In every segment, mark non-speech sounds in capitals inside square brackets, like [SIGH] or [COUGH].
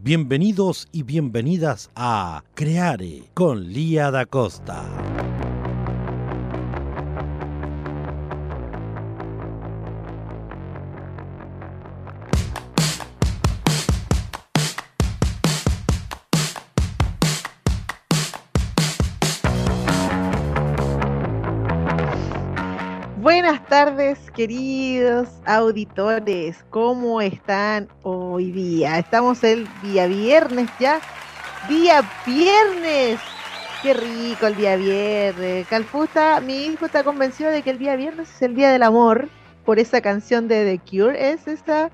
Bienvenidos y bienvenidas a Creare con Lía da Costa. Tardes, queridos auditores. ¿Cómo están hoy día? Estamos el día viernes ya. Día viernes. Qué rico el día viernes. Calfusta, mi hijo está convencido de que el día viernes es el día del amor por esa canción de The Cure. Es esa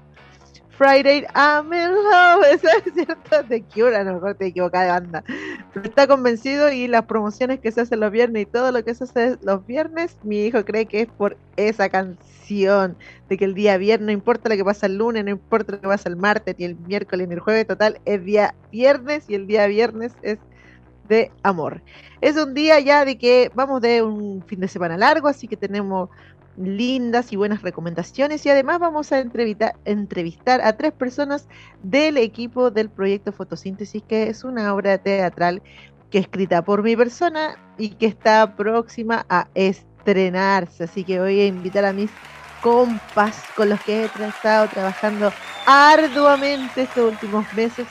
Friday I'm in love, [LAUGHS] eso es cierto, The Cure, a lo mejor te equivocas de banda. Pero está convencido y las promociones que se hacen los viernes y todo lo que se hace los viernes, mi hijo cree que es por esa canción, de que el día viernes, no importa lo que pasa el lunes, no importa lo que pasa el martes, ni el miércoles, ni el jueves, total, es día viernes y el día viernes es de amor. Es un día ya de que vamos de un fin de semana largo, así que tenemos lindas y buenas recomendaciones y además vamos a entrevistar, a tres personas del equipo del proyecto Fotosíntesis, que es una obra teatral que es escrita por mi persona y que está próxima a estrenarse. Así que voy a invitar a mis compas con los que he estado trabajando arduamente estos últimos meses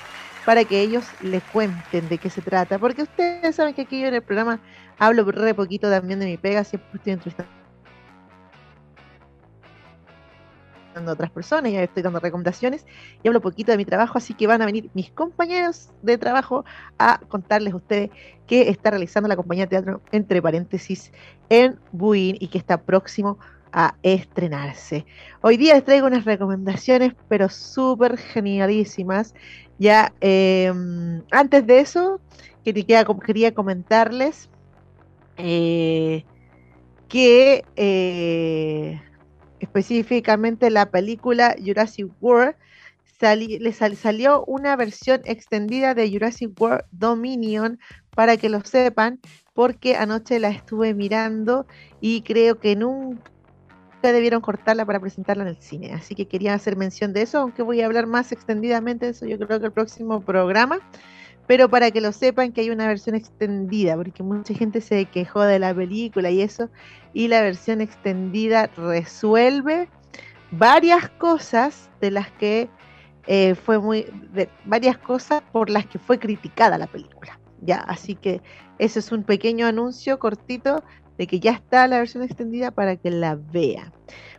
para que ellos les cuenten de qué se trata. Porque ustedes saben que aquí yo en el programa hablo re poquito también de mi pega, siempre estoy entrevistando otras personas, ya estoy dando recomendaciones y hablo poquito de mi trabajo, así que van a venir mis compañeros de trabajo a contarles a ustedes qué está realizando la compañía de teatro, entre paréntesis, en Buin y que está próximo a estrenarse. Hoy día les traigo unas recomendaciones, pero súper genialísimas. Ya, em, antes de eso, quería, quería comentarles eh, que eh, específicamente la película Jurassic World, le salió una versión extendida de Jurassic World Dominion para que lo sepan, porque anoche la estuve mirando y creo que nunca debieron cortarla para presentarla en el cine. Así que quería hacer mención de eso, aunque voy a hablar más extendidamente de eso, yo creo que el próximo programa pero para que lo sepan que hay una versión extendida, porque mucha gente se quejó de la película y eso, y la versión extendida resuelve varias cosas de las que eh, fue muy, varias cosas por las que fue criticada la película. Ya, así que eso es un pequeño anuncio cortito de que ya está la versión extendida para que la vea.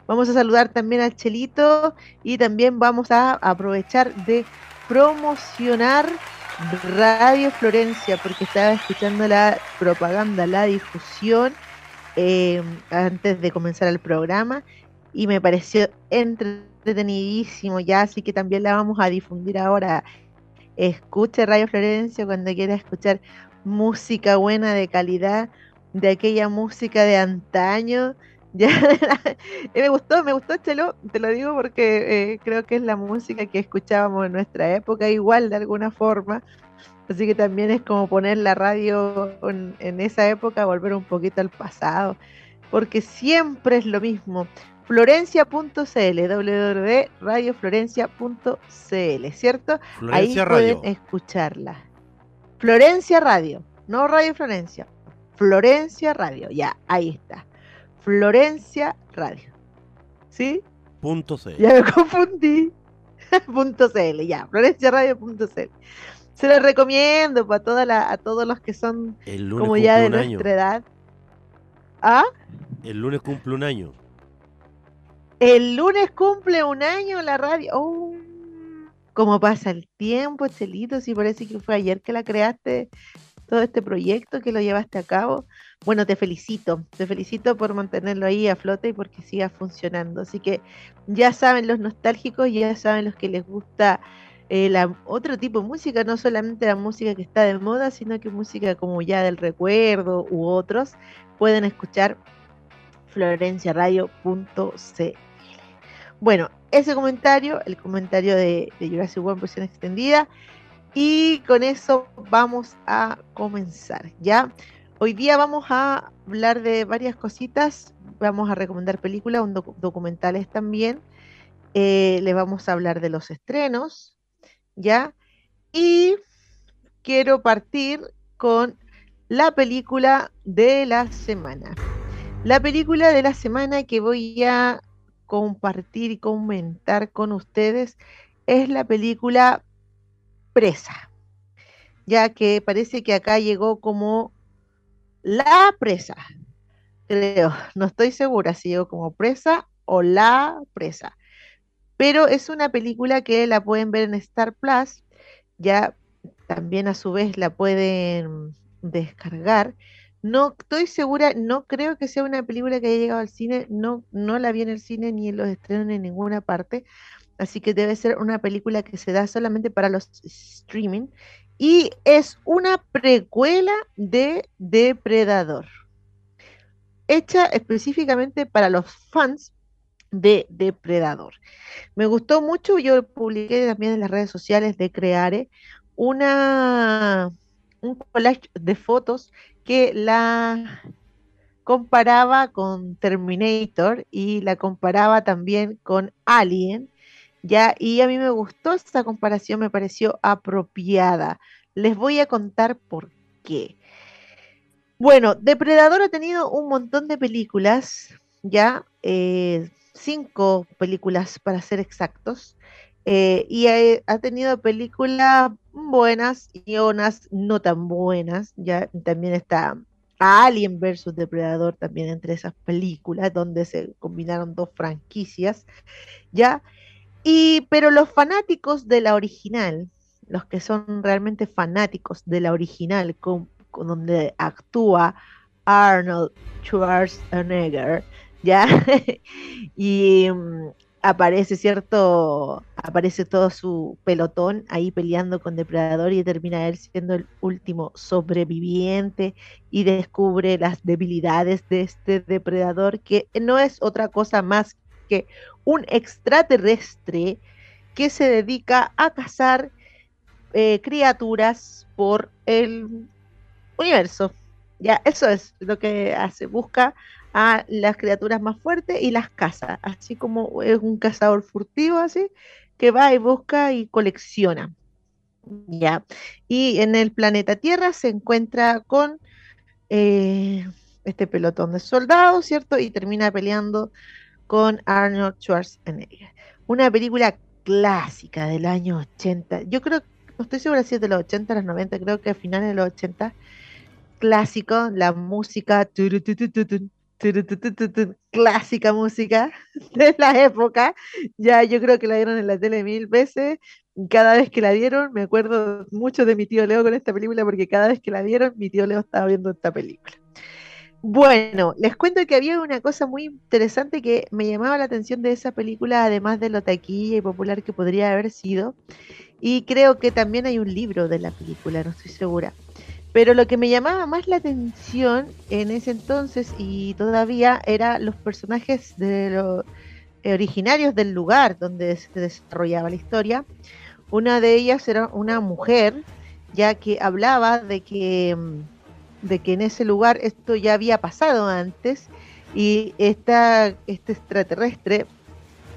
Vamos a saludar también al Chelito y también vamos a aprovechar de promocionar Radio Florencia, porque estaba escuchando la propaganda, la difusión eh, antes de comenzar el programa y me pareció entretenidísimo ya, así que también la vamos a difundir ahora. Escuche Radio Florencia cuando quiera escuchar música buena de calidad, de aquella música de antaño [LAUGHS] ya, me gustó, me gustó Chelo, te lo digo porque eh, creo que es la música que escuchábamos en nuestra época, igual de alguna forma. Así que también es como poner la radio en, esa época, volver un poquito al pasado, porque siempre es lo mismo. Florencia.cl, www.radioflorencia.cl, ¿cierto? Ahí pueden escucharla. Florencia Radio, no Radio Florencia. Florencia Radio, ya, ahí está. Florencia Radio. ¿Sí? Punto C. Ya me confundí. [LAUGHS] punto CL, ya. Florenciaradio.cl. Se los recomiendo para toda la, a todos los que son como ya de nuestra edad. ¿Ah? El lunes cumple un año. El lunes cumple un año la radio. Oh, ¿Cómo pasa el tiempo, Chelito? Si parece que fue ayer que la creaste, todo este proyecto que lo llevaste a cabo. Bueno, te felicito, te felicito por mantenerlo ahí a flote y porque siga funcionando. Así que ya saben los nostálgicos, ya saben los que les gusta eh, la, otro tipo de música, no solamente la música que está de moda, sino que música como ya del recuerdo u otros, pueden escuchar florenciaradio.cl. Bueno, ese comentario, el comentario de, de Jurassic World versión extendida, y con eso vamos a comenzar, ¿ya? Hoy día vamos a hablar de varias cositas, vamos a recomendar películas, documentales también, eh, les vamos a hablar de los estrenos, ¿ya? Y quiero partir con la película de la semana. La película de la semana que voy a compartir y comentar con ustedes es la película Presa, ya que parece que acá llegó como la presa, creo, no estoy segura si llegó como presa o la presa, pero es una película que la pueden ver en Star Plus, ya también a su vez la pueden descargar. No estoy segura, no creo que sea una película que haya llegado al cine, no, no la vi en el cine ni en los estrenos en ninguna parte, así que debe ser una película que se da solamente para los streaming y es una precuela de Depredador, hecha específicamente para los fans de Depredador. Me gustó mucho, yo publiqué también en las redes sociales de Creare una un collage de fotos que la comparaba con Terminator y la comparaba también con Alien ¿ya? Y a mí me gustó esta comparación, me pareció apropiada. Les voy a contar por qué. Bueno, Depredador ha tenido un montón de películas, ya, eh, cinco películas para ser exactos, eh, y ha, tenido películas buenas y unas no tan buenas, ya, también está Alien versus Depredador también entre esas películas, donde se combinaron dos franquicias, ya, y, pero los fanáticos de la original, los que son realmente fanáticos de la original, con, donde actúa Arnold Schwarzenegger, ¿ya? [LAUGHS] y mm, aparece, ¿cierto? Aparece todo su pelotón ahí peleando con Depredador y termina él siendo el último sobreviviente y descubre las debilidades de este depredador que no es otra cosa más que un extraterrestre que se dedica a cazar eh, criaturas por el universo. Ya, eso es lo que hace, busca a las criaturas más fuertes y las caza, así como es un cazador furtivo así, que va y busca y colecciona. Ya. Y en el planeta Tierra se encuentra con eh, este pelotón de soldados, ¿cierto? Y termina peleando con Arnold Schwarzenegger. Una película clásica del año 80. Yo creo, no estoy segura si es de los 80 los 90, creo que a finales de los 80. Clásico, la música, clásica música de la época. Ya yo creo que la dieron en la tele mil veces. Cada vez que la dieron, me acuerdo mucho de mi tío Leo con esta película, porque cada vez que la dieron, mi tío Leo estaba viendo esta película. Bueno, les cuento que había una cosa muy interesante que me llamaba la atención de esa película, además de lo taquilla y popular que podría haber sido. Y creo que también hay un libro de la película, no estoy segura. Pero lo que me llamaba más la atención en ese entonces y todavía era los personajes de los originarios del lugar donde se desarrollaba la historia. Una de ellas era una mujer, ya que hablaba de que mm, de que en ese lugar esto ya había pasado antes y esta, este extraterrestre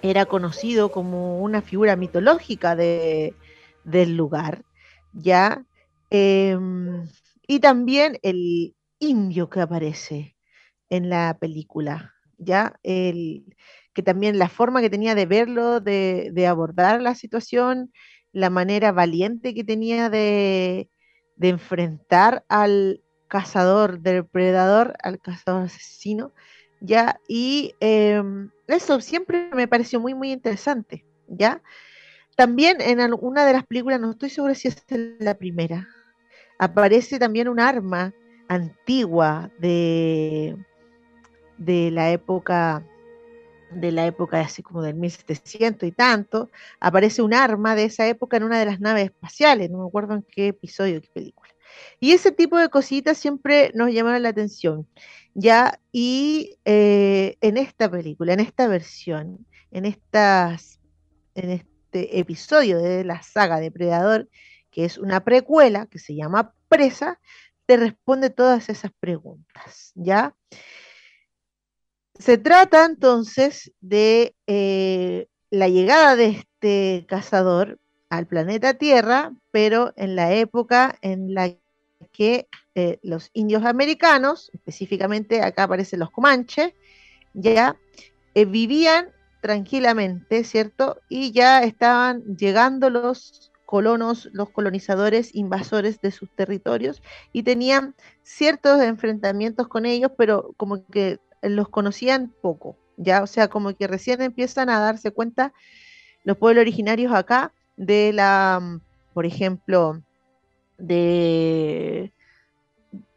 era conocido como una figura mitológica de, del lugar, ¿ya? Em, y también el indio que aparece en la película, ¿ya? El, que también la forma que tenía de verlo, de, de abordar la situación, la manera valiente que tenía de, de enfrentar al, cazador, depredador al cazador asesino, ¿ya? Y em, eso siempre me pareció muy, muy interesante, ¿ya? También en una de las películas, no estoy segura si es la primera, aparece también un arma antigua de, de la época de la época así como del 1700 y tanto, aparece un arma de esa época en una de las naves espaciales, no me acuerdo en qué episodio, qué película. Y ese tipo de cositas siempre nos llamaron la atención, ¿ya? Y eh, en esta película, en esta versión, en, estas, en este episodio de la saga Depredador, que es una precuela que se llama Presa, te responde todas esas preguntas, ¿ya? Se trata entonces de eh, la llegada de este cazador al planeta Tierra, pero en la época en la que eh, los indios americanos, específicamente acá aparecen los comanches, ya eh, vivían tranquilamente, ¿cierto? Y ya estaban llegando los colonos, los colonizadores invasores de sus territorios y tenían ciertos enfrentamientos con ellos, pero como que los conocían poco, ya, o sea, como que recién empiezan a darse cuenta los pueblos originarios acá de la, por ejemplo, de,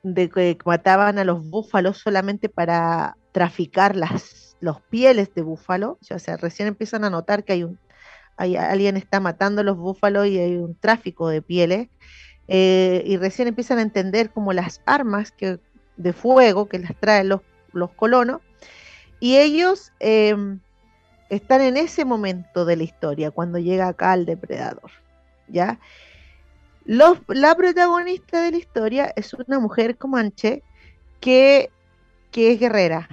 de que mataban a los búfalos solamente para traficar las, los pieles de búfalo, o sea, recién empiezan a notar que hay un hay, alguien está matando a los búfalos y hay un tráfico de pieles, eh, y recién empiezan a entender como las armas que, de fuego que las traen los, los colonos, y ellos em, están en ese momento de la historia, cuando llega acá el depredador, ¿ya? La protagonista de la historia es una mujer comanche que, que es guerrera,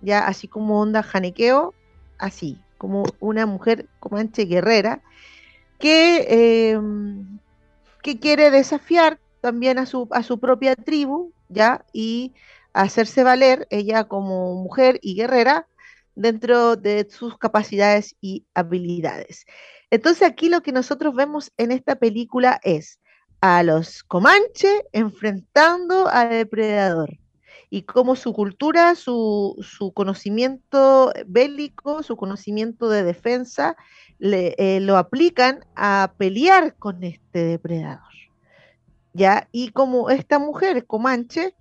ya así como onda janiqueo, así, como una mujer comanche guerrera que, em, que quiere desafiar también a su, a su propia tribu, ya, y hacerse valer ella como mujer y guerrera dentro de sus capacidades y habilidades. Entonces aquí lo que nosotros vemos en esta película es a los Comanche enfrentando al depredador y cómo su cultura, su, conocimiento bélico, su conocimiento de defensa, le, eh, lo aplican a pelear con este depredador. ¿Ya? Y como esta mujer comanche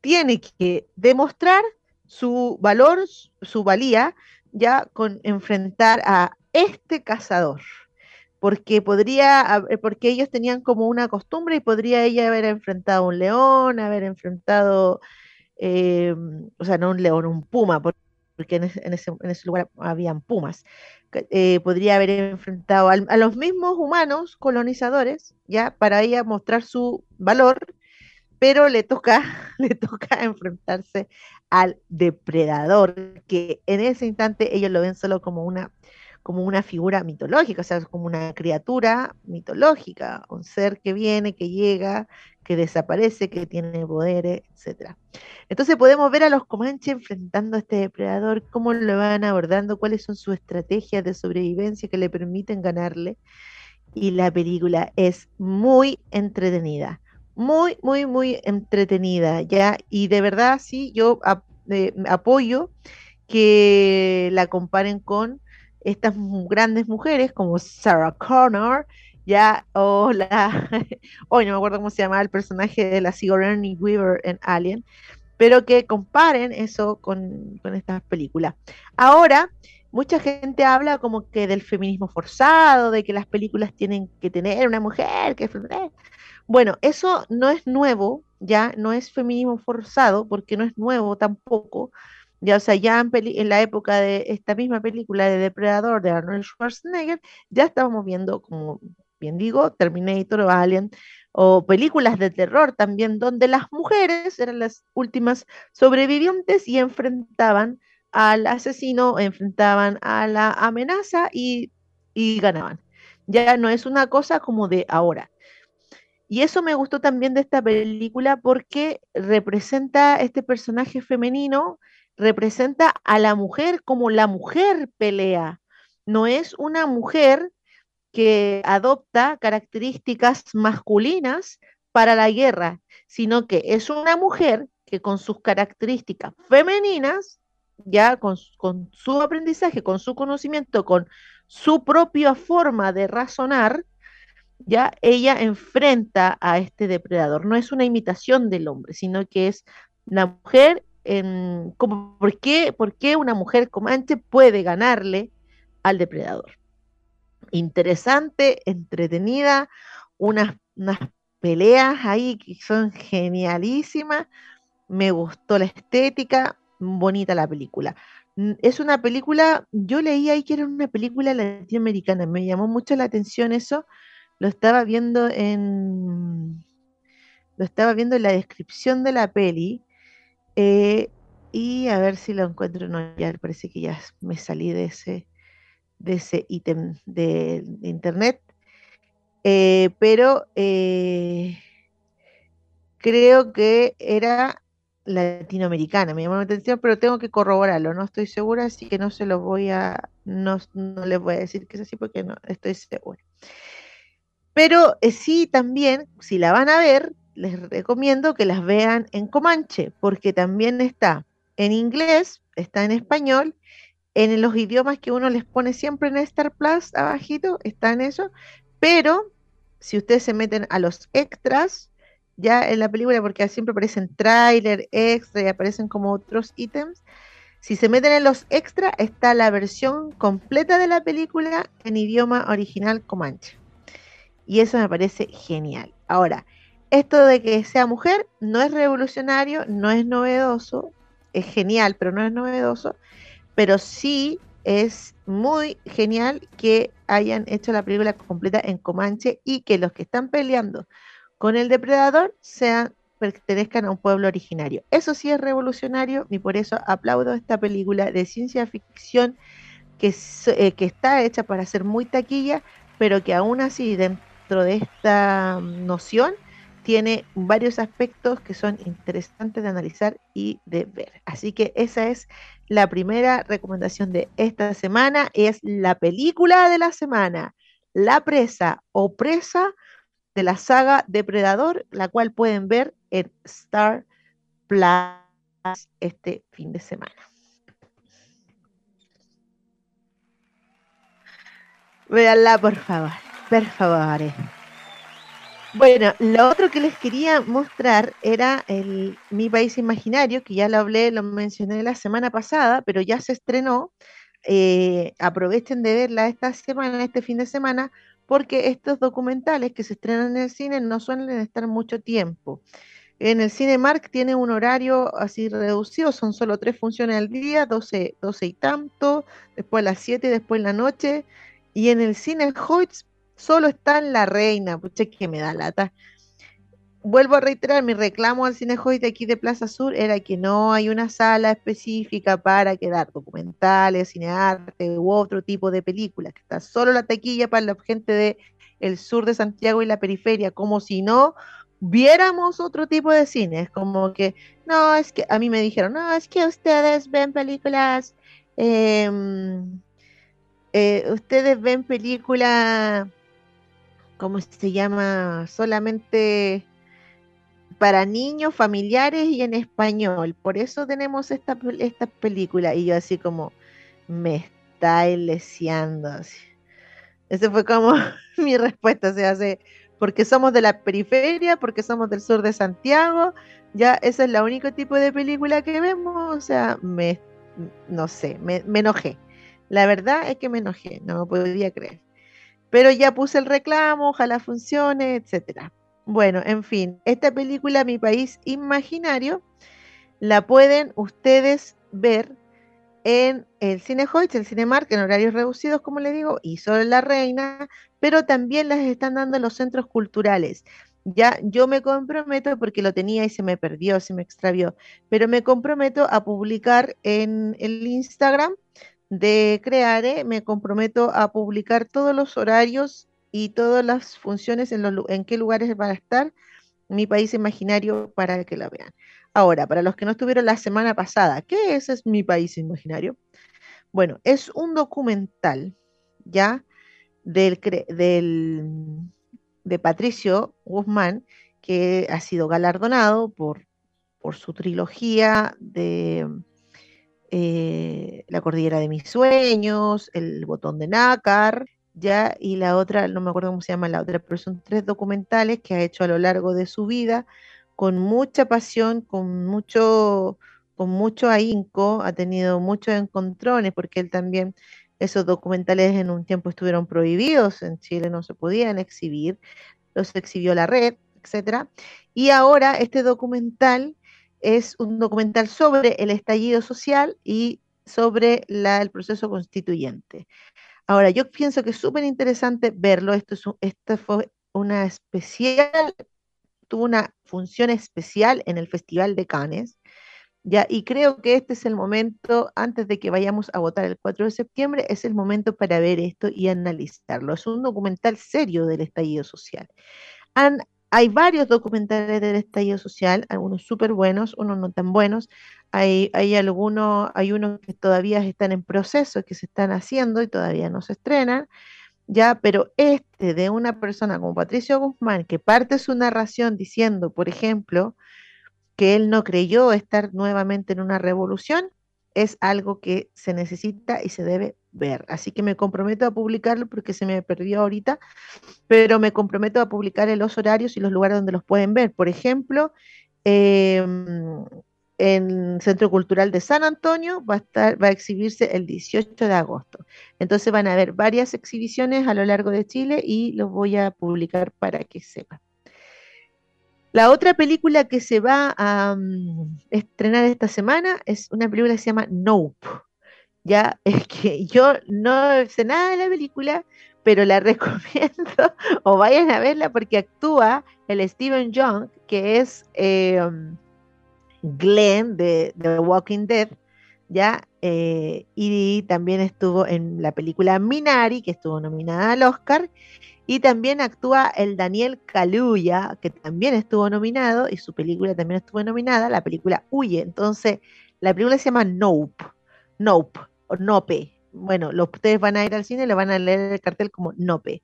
tiene que demostrar su valor, su valía, ya con enfrentar a este cazador porque podría, porque ellos tenían como una costumbre y podría ella haber enfrentado un león, haber enfrentado, eh, o sea, no un león, un puma, porque en ese, lugar habían pumas. Eh, podría haber enfrentado a los mismos humanos colonizadores, ya, para ella mostrar su valor, pero le toca, [LAUGHS] le toca enfrentarse al depredador, que en ese instante ellos lo ven solo como una como una figura mitológica, o sea, como una criatura mitológica, un ser que viene, que llega, que desaparece, que tiene poderes, etc. Entonces podemos ver a los comanches enfrentando a este depredador, cómo lo van abordando, cuáles son sus estrategias de sobrevivencia que le permiten ganarle. Y la película es muy entretenida, muy, muy, muy entretenida, ¿ya? Y de verdad, sí, yo eh, apoyo que la comparen con estas grandes mujeres como Sarah Connor, ya, o la, [LAUGHS] hoy no me acuerdo cómo se llamaba el personaje de la Sigourney Weaver en Alien, pero que comparen eso con, con estas películas. Ahora, mucha gente habla como que del feminismo forzado, de que las películas tienen que tener una mujer, que bueno, eso no es nuevo, ya no es feminismo forzado, porque no es nuevo tampoco, ya, o sea, ya en, la época de esta misma película de Depredador de Arnold Schwarzenegger, ya estábamos viendo, como bien digo, Terminator o Alien, o películas de terror también, donde las mujeres eran las últimas sobrevivientes y enfrentaban al asesino, enfrentaban a la amenaza y, y ganaban. Ya no es una cosa como de ahora. Y eso me gustó también de esta película porque representa este personaje femenino representa a la mujer como la mujer pelea. No es una mujer que adopta características masculinas para la guerra, sino que es una mujer que con sus características femeninas, ya con, su aprendizaje, con su conocimiento, con su propia forma de razonar, ya ella enfrenta a este depredador. No es una imitación del hombre, sino que es la mujer como, ¿por, qué, una mujer comanche puede ganarle al depredador. Interesante, entretenida, unas, unas peleas ahí que son genialísimas. Me gustó la estética, bonita la película. Es una película, yo leí ahí que era una película latinoamericana, me llamó mucho la atención eso. Lo estaba viendo en lo estaba viendo en la descripción de la peli. Eh, y a ver si lo encuentro. No, ya parece que ya me salí de ese, de ese ítem de, internet. Eh, pero eh, creo que era latinoamericana, me llamó la atención, pero tengo que corroborarlo, no estoy segura, así que no se lo voy a, no, no les voy a decir que es así porque no estoy segura. Pero sí, también, si la van a ver, les recomiendo que las vean en Comanche, porque también está en inglés, está en español, en los idiomas que uno les pone siempre en Star Plus, abajito, está en eso, pero si ustedes se meten a los extras, ya en la película, porque siempre aparecen trailer, extra y aparecen como otros ítems, si se meten en los extras, está la versión completa de la película en idioma original comanche. Y eso me parece genial. Ahora, esto de que sea mujer no es revolucionario, no es novedoso, es genial, pero no es novedoso, pero sí es muy genial que hayan hecho la película completa en Comanche y que los que están peleando con el depredador sean pertenezcan a un pueblo originario. Eso sí es revolucionario y por eso aplaudo esta película de ciencia ficción que, eh, que está hecha para ser muy taquilla, pero que aún así dentro de esta noción tiene varios aspectos que son interesantes de analizar y de ver. Así que esa es la primera recomendación de esta semana, es la película de la semana, La presa o presa de la saga Depredador, la cual pueden ver en Star Plus este fin de semana. Véanla, por favor, por favor. Bueno, lo otro que les quería mostrar era el Mi País Imaginario, que ya lo hablé, lo mencioné la semana pasada, pero ya se estrenó. Eh, aprovechen de verla esta semana, este fin de semana, porque estos documentales que se estrenan en el cine no suelen estar mucho tiempo. En el Cinemark tiene un horario así reducido, son solo tres funciones al día, 12, 12 y tanto, después a las 7 y después en la noche. Y en el Cine Hoyts solo está en La Reina, pucha que me da lata. Vuelvo a reiterar, mi reclamo al Cinejoy de aquí de Plaza Sur era que no hay una sala específica para quedar documentales, cinearte u otro tipo de películas, que está solo la taquilla para la gente de el sur de Santiago y la periferia, como si no viéramos otro tipo de cine. Como que, no, es que a mí me dijeron, no, es que ustedes ven películas, em, eh, ustedes ven películas ¿cómo se llama? Solamente para niños, familiares y en español. Por eso tenemos esta, esta película. Y yo así como, me está leseando. Esa fue como [LAUGHS] mi respuesta. Se hace porque somos de la periferia, porque somos del sur de Santiago. Ya ese es el único tipo de película que vemos. O sea, me, no sé, me, me enojé. La verdad es que me enojé, no me podía creer. Pero ya puse el reclamo, ojalá funcione, etcétera. Bueno, en fin, esta película, Mi País Imaginario, la pueden ustedes ver en el Cine Hoyts, el Cinemark, en horarios reducidos, como les digo, y solo La Reina, pero también las están dando en los centros culturales. Ya yo me comprometo, porque lo tenía y se me perdió, se me extravió, pero me comprometo a publicar en el Instagram de Creare me comprometo a publicar todos los horarios y todas las funciones en, los, en qué lugares van a estar mi país imaginario para que la vean. Ahora, para los que no estuvieron la semana pasada, ¿qué es, es mi país imaginario? Bueno, es un documental ya del, del, de Patricio Guzmán, que ha sido galardonado por, por su trilogía de eh, la cordillera de mis sueños, el botón de nácar, ya, y la otra, no me acuerdo cómo se llama la otra, pero son tres documentales que ha hecho a lo largo de su vida con mucha pasión, con mucho, con mucho ahínco, ha tenido muchos encontrones, porque él también, esos documentales en un tiempo estuvieron prohibidos, en Chile no se podían exhibir, los exhibió la red, etcétera. Y ahora este documental es un documental sobre el estallido social y sobre el proceso constituyente. Ahora, yo pienso que es súper interesante verlo. Esto, es esto fue una especial, tuvo una función especial en el Festival de Cannes. Ya, y creo que este es el momento, antes de que vayamos a votar el 4 de septiembre, es el momento para ver esto y analizarlo. Es un documental serio del estallido social. Han hay varios documentales del estallido social, algunos súper buenos, unos no tan buenos. Hay, hay algunos, hay unos que todavía están en proceso, que se están haciendo y todavía no se estrenan. Ya, pero este de una persona como Patricio Guzmán, que parte su narración diciendo, por ejemplo, que él no creyó estar nuevamente en una revolución, es algo que se necesita y se debe ver. Así que me comprometo a publicarlo porque se me perdió ahorita, pero me comprometo a publicar los horarios y los lugares donde los pueden ver. Por ejemplo, em, en Centro Cultural de San Antonio va a, estar, va a exhibirse el 18 de agosto. Entonces van a haber varias exhibiciones a lo largo de Chile y los voy a publicar para que sepan. La otra película que se va a mm, estrenar esta semana es una película que se llama Nope. Ya [LAUGHS] es que yo no sé nada de la película, pero la [LAUGHS] recomiendo o vayan a verla porque actúa el Steven Young, que es em, Glenn de, The Walking Dead, ya, eh, y también estuvo en la película Minari, que estuvo nominada al Oscar, y también actúa el Daniel Kaluuya, que también estuvo nominado, y su película también estuvo nominada, la película Huye. Entonces, la película se llama Nope, Nope, o Nope. Bueno, los, ustedes van a ir al cine y le van a leer el cartel como Nope.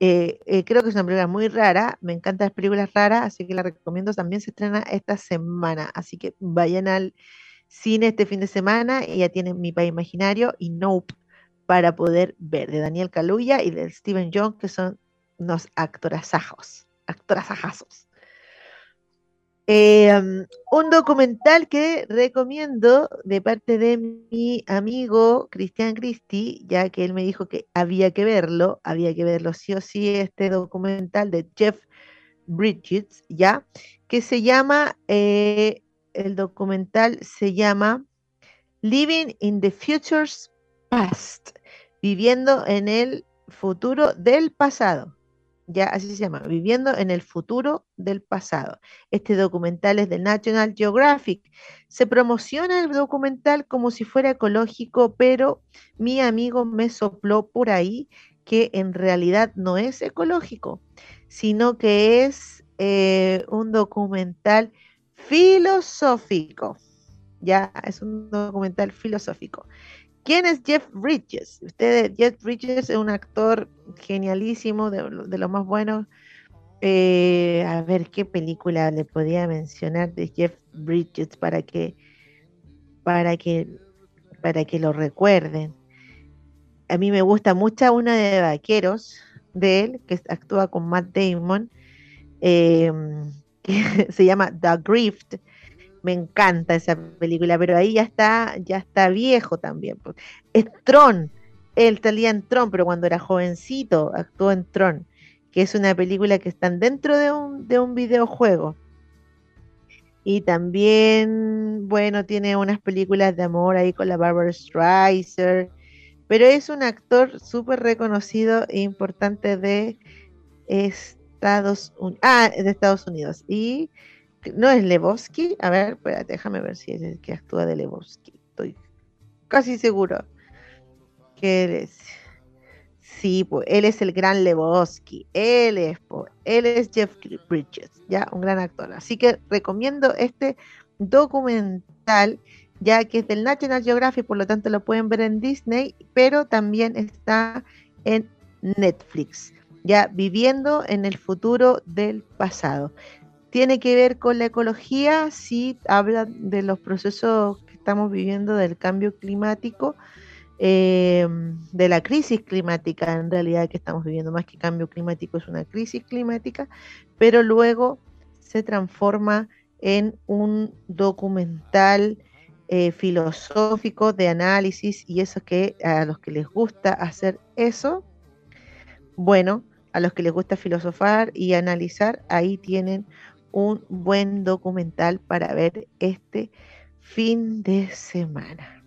Eh, eh, creo que es una película muy rara, me encantan las películas raras, así que la recomiendo. También se estrena esta semana, así que vayan al cine este fin de semana y ya tienen Mi País Imaginario y Nope para poder ver, de Daniel Kaluuya y de Steven Young, que son unos actorazajos, actorazajazos. Em, un documental que recomiendo de parte de mi amigo Cristian Christie, ya que él me dijo que había que verlo, había que verlo sí o sí, este documental de Jeff Bridges, ya, que se llama, eh, el documental se llama Living in the Future's Past, viviendo en el futuro del pasado. Ya así se llama, viviendo en el futuro del pasado. Este documental es de National Geographic. Se promociona el documental como si fuera ecológico, pero mi amigo me sopló por ahí que en realidad no es ecológico, sino que es eh, un documental filosófico. Ya es un documental filosófico. ¿Quién es Jeff Bridges? Jeff Bridges es un actor genialísimo, de, los más buenos. Eh, a ver qué película le podía mencionar de Jeff Bridges para que para que para que lo recuerden. A mí me gusta mucho una de vaqueros de él que actúa con Matt Damon, eh, [LAUGHS] que se llama The Grift me encanta esa película, pero ahí ya está, ya está viejo también. Es Tron, él salía en Tron, pero cuando era jovencito actuó en Tron, que es una película que está dentro de un, de un videojuego. Y también, bueno, tiene unas películas de amor ahí con la Barbara Streisand, pero es un actor súper reconocido e importante de Estados Unidos. Ah, de Estados Unidos. Y no es Lebowski. A ver, déjame ver si es el que actúa de Lebowski. Estoy casi seguro que él es. Sí, pues él es el gran Lebowski. Él es, él es Jeff Bridges, ya, un gran actor. Así que recomiendo este documental, ya que es del National Geographic, por lo tanto lo pueden ver en Disney, pero también está en Netflix, ya viviendo en el futuro del pasado tiene que ver con la ecología, sí habla de los procesos que estamos viviendo del cambio climático, em, de la crisis climática en realidad que estamos viviendo, más que cambio climático es una crisis climática, pero luego se transforma en un documental eh, filosóficos de análisis y eso que a los que les gusta hacer eso, bueno, a los que les gusta filosofar y analizar, ahí tienen un buen documental para ver este fin de semana.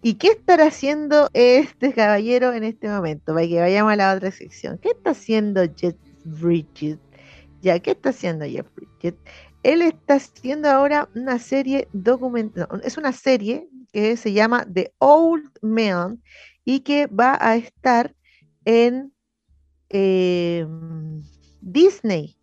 ¿Y qué estará haciendo este caballero en este momento? Para que vayamos a la otra sección. ¿Qué está haciendo Jeff Bridges? Ya, ¿qué está haciendo Jeff Bridges? Él está haciendo ahora una serie documental, es una serie que se llama The Old Man y que va a estar en em, Disney.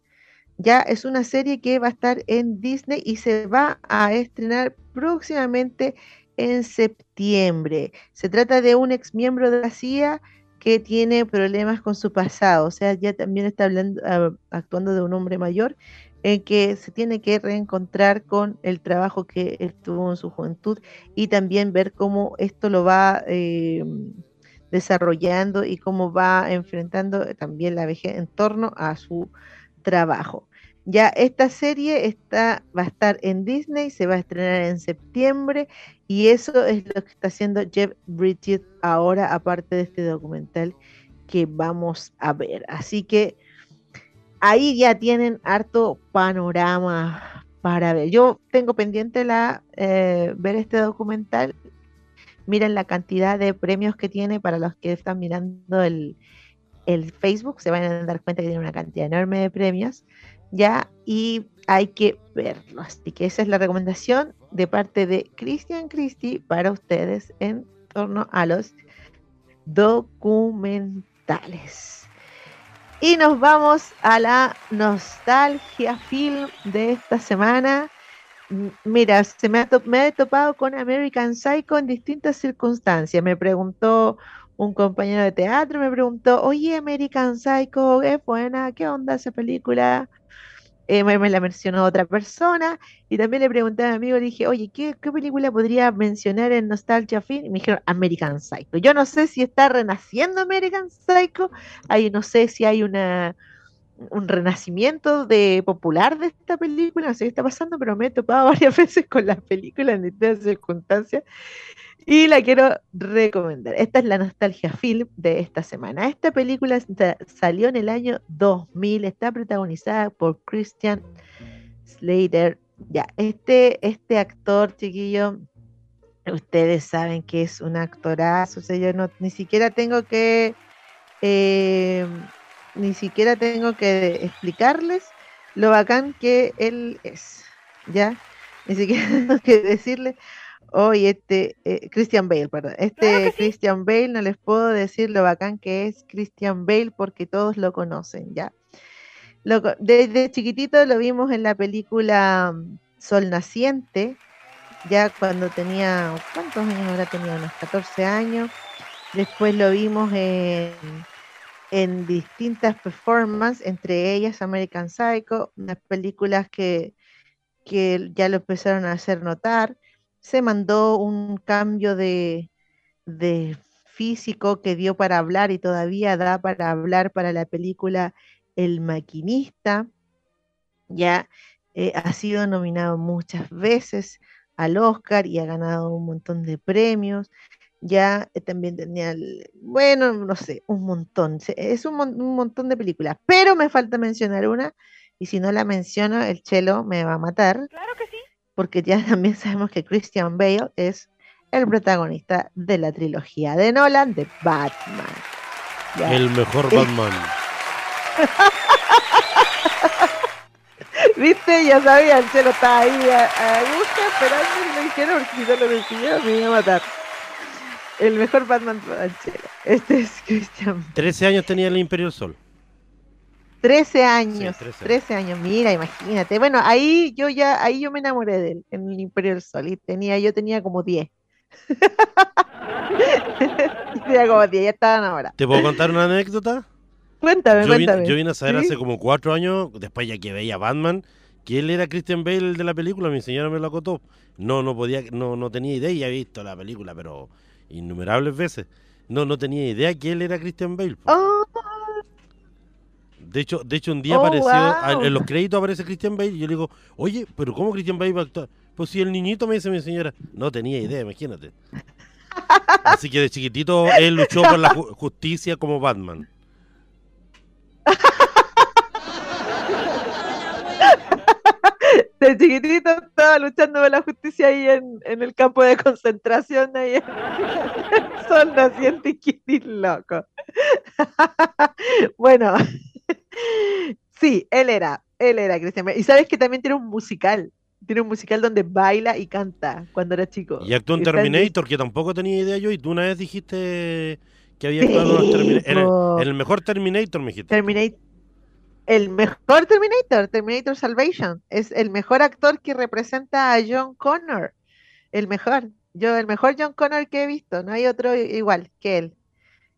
Ya es una serie que va a estar en Disney y se va a estrenar próximamente en septiembre. Se trata de un ex miembro de la CIA que tiene problemas con su pasado, o sea, ya también está hablando, ah, actuando de un hombre mayor en que se tiene que reencontrar con el trabajo que él tuvo en su juventud y también ver cómo esto lo va eh, desarrollando y cómo va enfrentando también la vejez en torno a su trabajo. Ya esta serie está, va a estar en Disney, se va a estrenar en septiembre y eso es lo que está haciendo Jeff Bridges ahora, aparte de este documental que vamos a ver. Así que ahí ya tienen harto panorama para ver. Yo tengo pendiente la eh, ver este documental. Miren la cantidad de premios que tiene para los que están mirando el, el Facebook, se van a dar cuenta que tiene una cantidad enorme de premios, ya, y hay que verlo. Así que esa es la recomendación de parte de Christian Christie para ustedes en torno a los documentales. Y nos vamos a la nostalgia film de esta semana. Mira, se me ha, me topado con American Psycho en distintas circunstancias. Me preguntó un compañero de teatro, me preguntó, oye, American Psycho, es buena, ¿qué onda esa película? Eh, me, la mencionó otra persona y también le pregunté a mi amigo, le dije, oye, ¿qué, película podría mencionar en Nostalgia Film? Y me dijeron American Psycho. Yo no sé si está renaciendo American Psycho, ahí no sé si hay una un renacimiento de popular de esta película, no sé qué está pasando, pero me he topado [LAUGHS] varias veces con la película en distintas circunstancias y la quiero recomendar. Esta es la Nostalgia Film de esta semana. Esta película salió en el año 2000, está protagonizada por Christian Slater. Ya, este, este actor, chiquillo, ustedes saben que es un actorazo, o sea, yo no, ni siquiera tengo que, eh, ni siquiera tengo que explicarles lo bacán que él es, ¿ya? Ni siquiera [LAUGHS] tengo que decirles Hoy este, eh, Christian Bale, perdón. Este Christian Bale, no les puedo decir lo bacán que es Christian Bale porque todos lo conocen, ¿ya? desde chiquitito lo vimos en la película mm, Sol Naciente, ya cuando tenía, ¿cuántos años ahora tenía? Unos 14 años. Después lo vimos en, en distintas performances, entre ellas American Psycho, unas películas que, que ya lo empezaron a hacer notar se mandó un cambio de, físico que dio para hablar y todavía da para hablar para la película El maquinista. Ya eh, ha sido nominado muchas veces al Oscar y ha ganado un montón de premios. Ya eh, también tenía, bueno, no sé, un montón. Es un, un, montón de películas, pero me falta mencionar una y si no la menciono, el chelo me va a matar. Claro que sí porque ya [LAUGHS] también sabemos que Christian Bale es el protagonista de la trilogía de Nolan de Batman. El mejor Batman. [LAUGHS] Viste, ya sabía, el cielo estaba ahí a, a gusto esperando y me dijeron, porque si no lo decidió me iba a matar. El mejor Batman cielo. Este es Christian. 13 años tenía el Imperio del Sol. 13 años, 13. años, mira, imagínate. Bueno, ahí yo ya, ahí yo me enamoré de él, en el Imperio del Sol, y tenía, yo tenía como 10. [LAUGHS] tenía como 10, ya estaba enamorada. ¿Te puedo contar una anécdota? Cuéntame, yo cuéntame. Vine, yo vine a saber hace como 4 años, después ya que veía Batman, que él era Christian Bale de la película, mi señora me lo acotó. No, no podía, no, no tenía idea, y había visto la película, pero innumerables veces. No, no tenía idea que él era Christian Bale. Oh, de hecho, de hecho un día oh, apareció, en los créditos aparece Christian Bale y yo le digo, oye, pero ¿cómo Christian Bale va a actuar? Pues si el niñito me dice mi señora, no tenía idea, imagínate. [LAUGHS] Así que de chiquitito él luchó por la justicia como Batman. [LAUGHS] de chiquitito estaba luchando por la justicia ahí en, el campo de concentración, ahí en [LAUGHS] Sol Naciente y loco. [LAUGHS] bueno, [LAUGHS] sí, él era, él era Cristian Y sabes que también tiene un musical, tiene un musical donde baila y canta cuando era chico. Y actuó en Terminator, que tampoco tenía idea yo, y tú una vez dijiste que había actuado en, el, mejor Terminator, me dijiste. Terminator el mejor Terminator, Terminator Salvation, es el mejor actor que representa a John Connor. El mejor, yo, el mejor John Connor que he visto, no hay otro igual que él,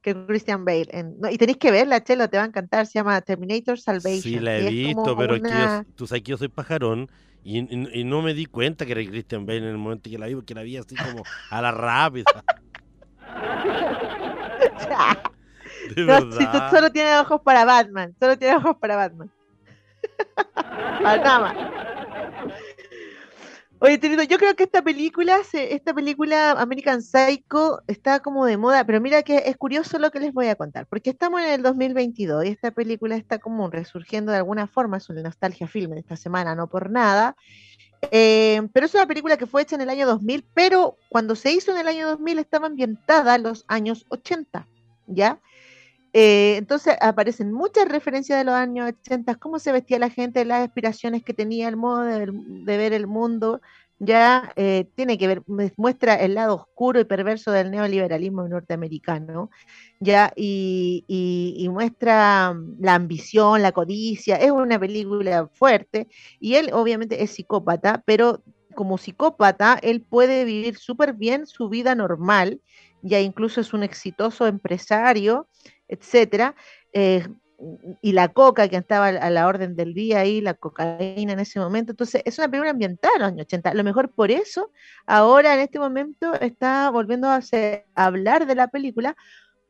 que Christian Bale. y tenéis que verla, Chelo, te va a encantar, se llama Terminator Salvation. Sí, la he visto, pero yo, tú sabes que yo soy pajarón y, no me di cuenta que era Christian Bale en el momento que la vi, porque la vi así como a la rápida. [LAUGHS] [LAUGHS] si tú solo tienes ojos para Batman, solo tienes ojos para Batman. [LAUGHS] para nada más. Oye, tenido, yo creo que esta película, esta película American Psycho está como de moda, pero mira que es curioso lo que les voy a contar, porque estamos en el 2022 y esta película está como resurgiendo de alguna forma, es una nostalgia film de esta semana, no por nada, eh, pero es una película que fue hecha en el año 2000, pero cuando se hizo en el año 2000 estaba ambientada en los años 80, ¿ya? Eh, entonces aparecen muchas referencias de los años 80, cómo se vestía la gente, las aspiraciones que tenía, el modo de, ver el mundo, ya eh, tiene que ver, muestra el lado oscuro y perverso del neoliberalismo norteamericano, ya, y, muestra mm, la ambición, la codicia, es una película fuerte, y él obviamente es psicópata, pero como psicópata, él puede vivir súper bien su vida normal, ya incluso es un exitoso empresario, etcétera. Eh, y la coca que estaba a la orden del día ahí, la cocaína en ese momento. Entonces, es una película ambiental en los años 80. A lo mejor por eso, ahora en este momento está volviendo a, hablar de la película,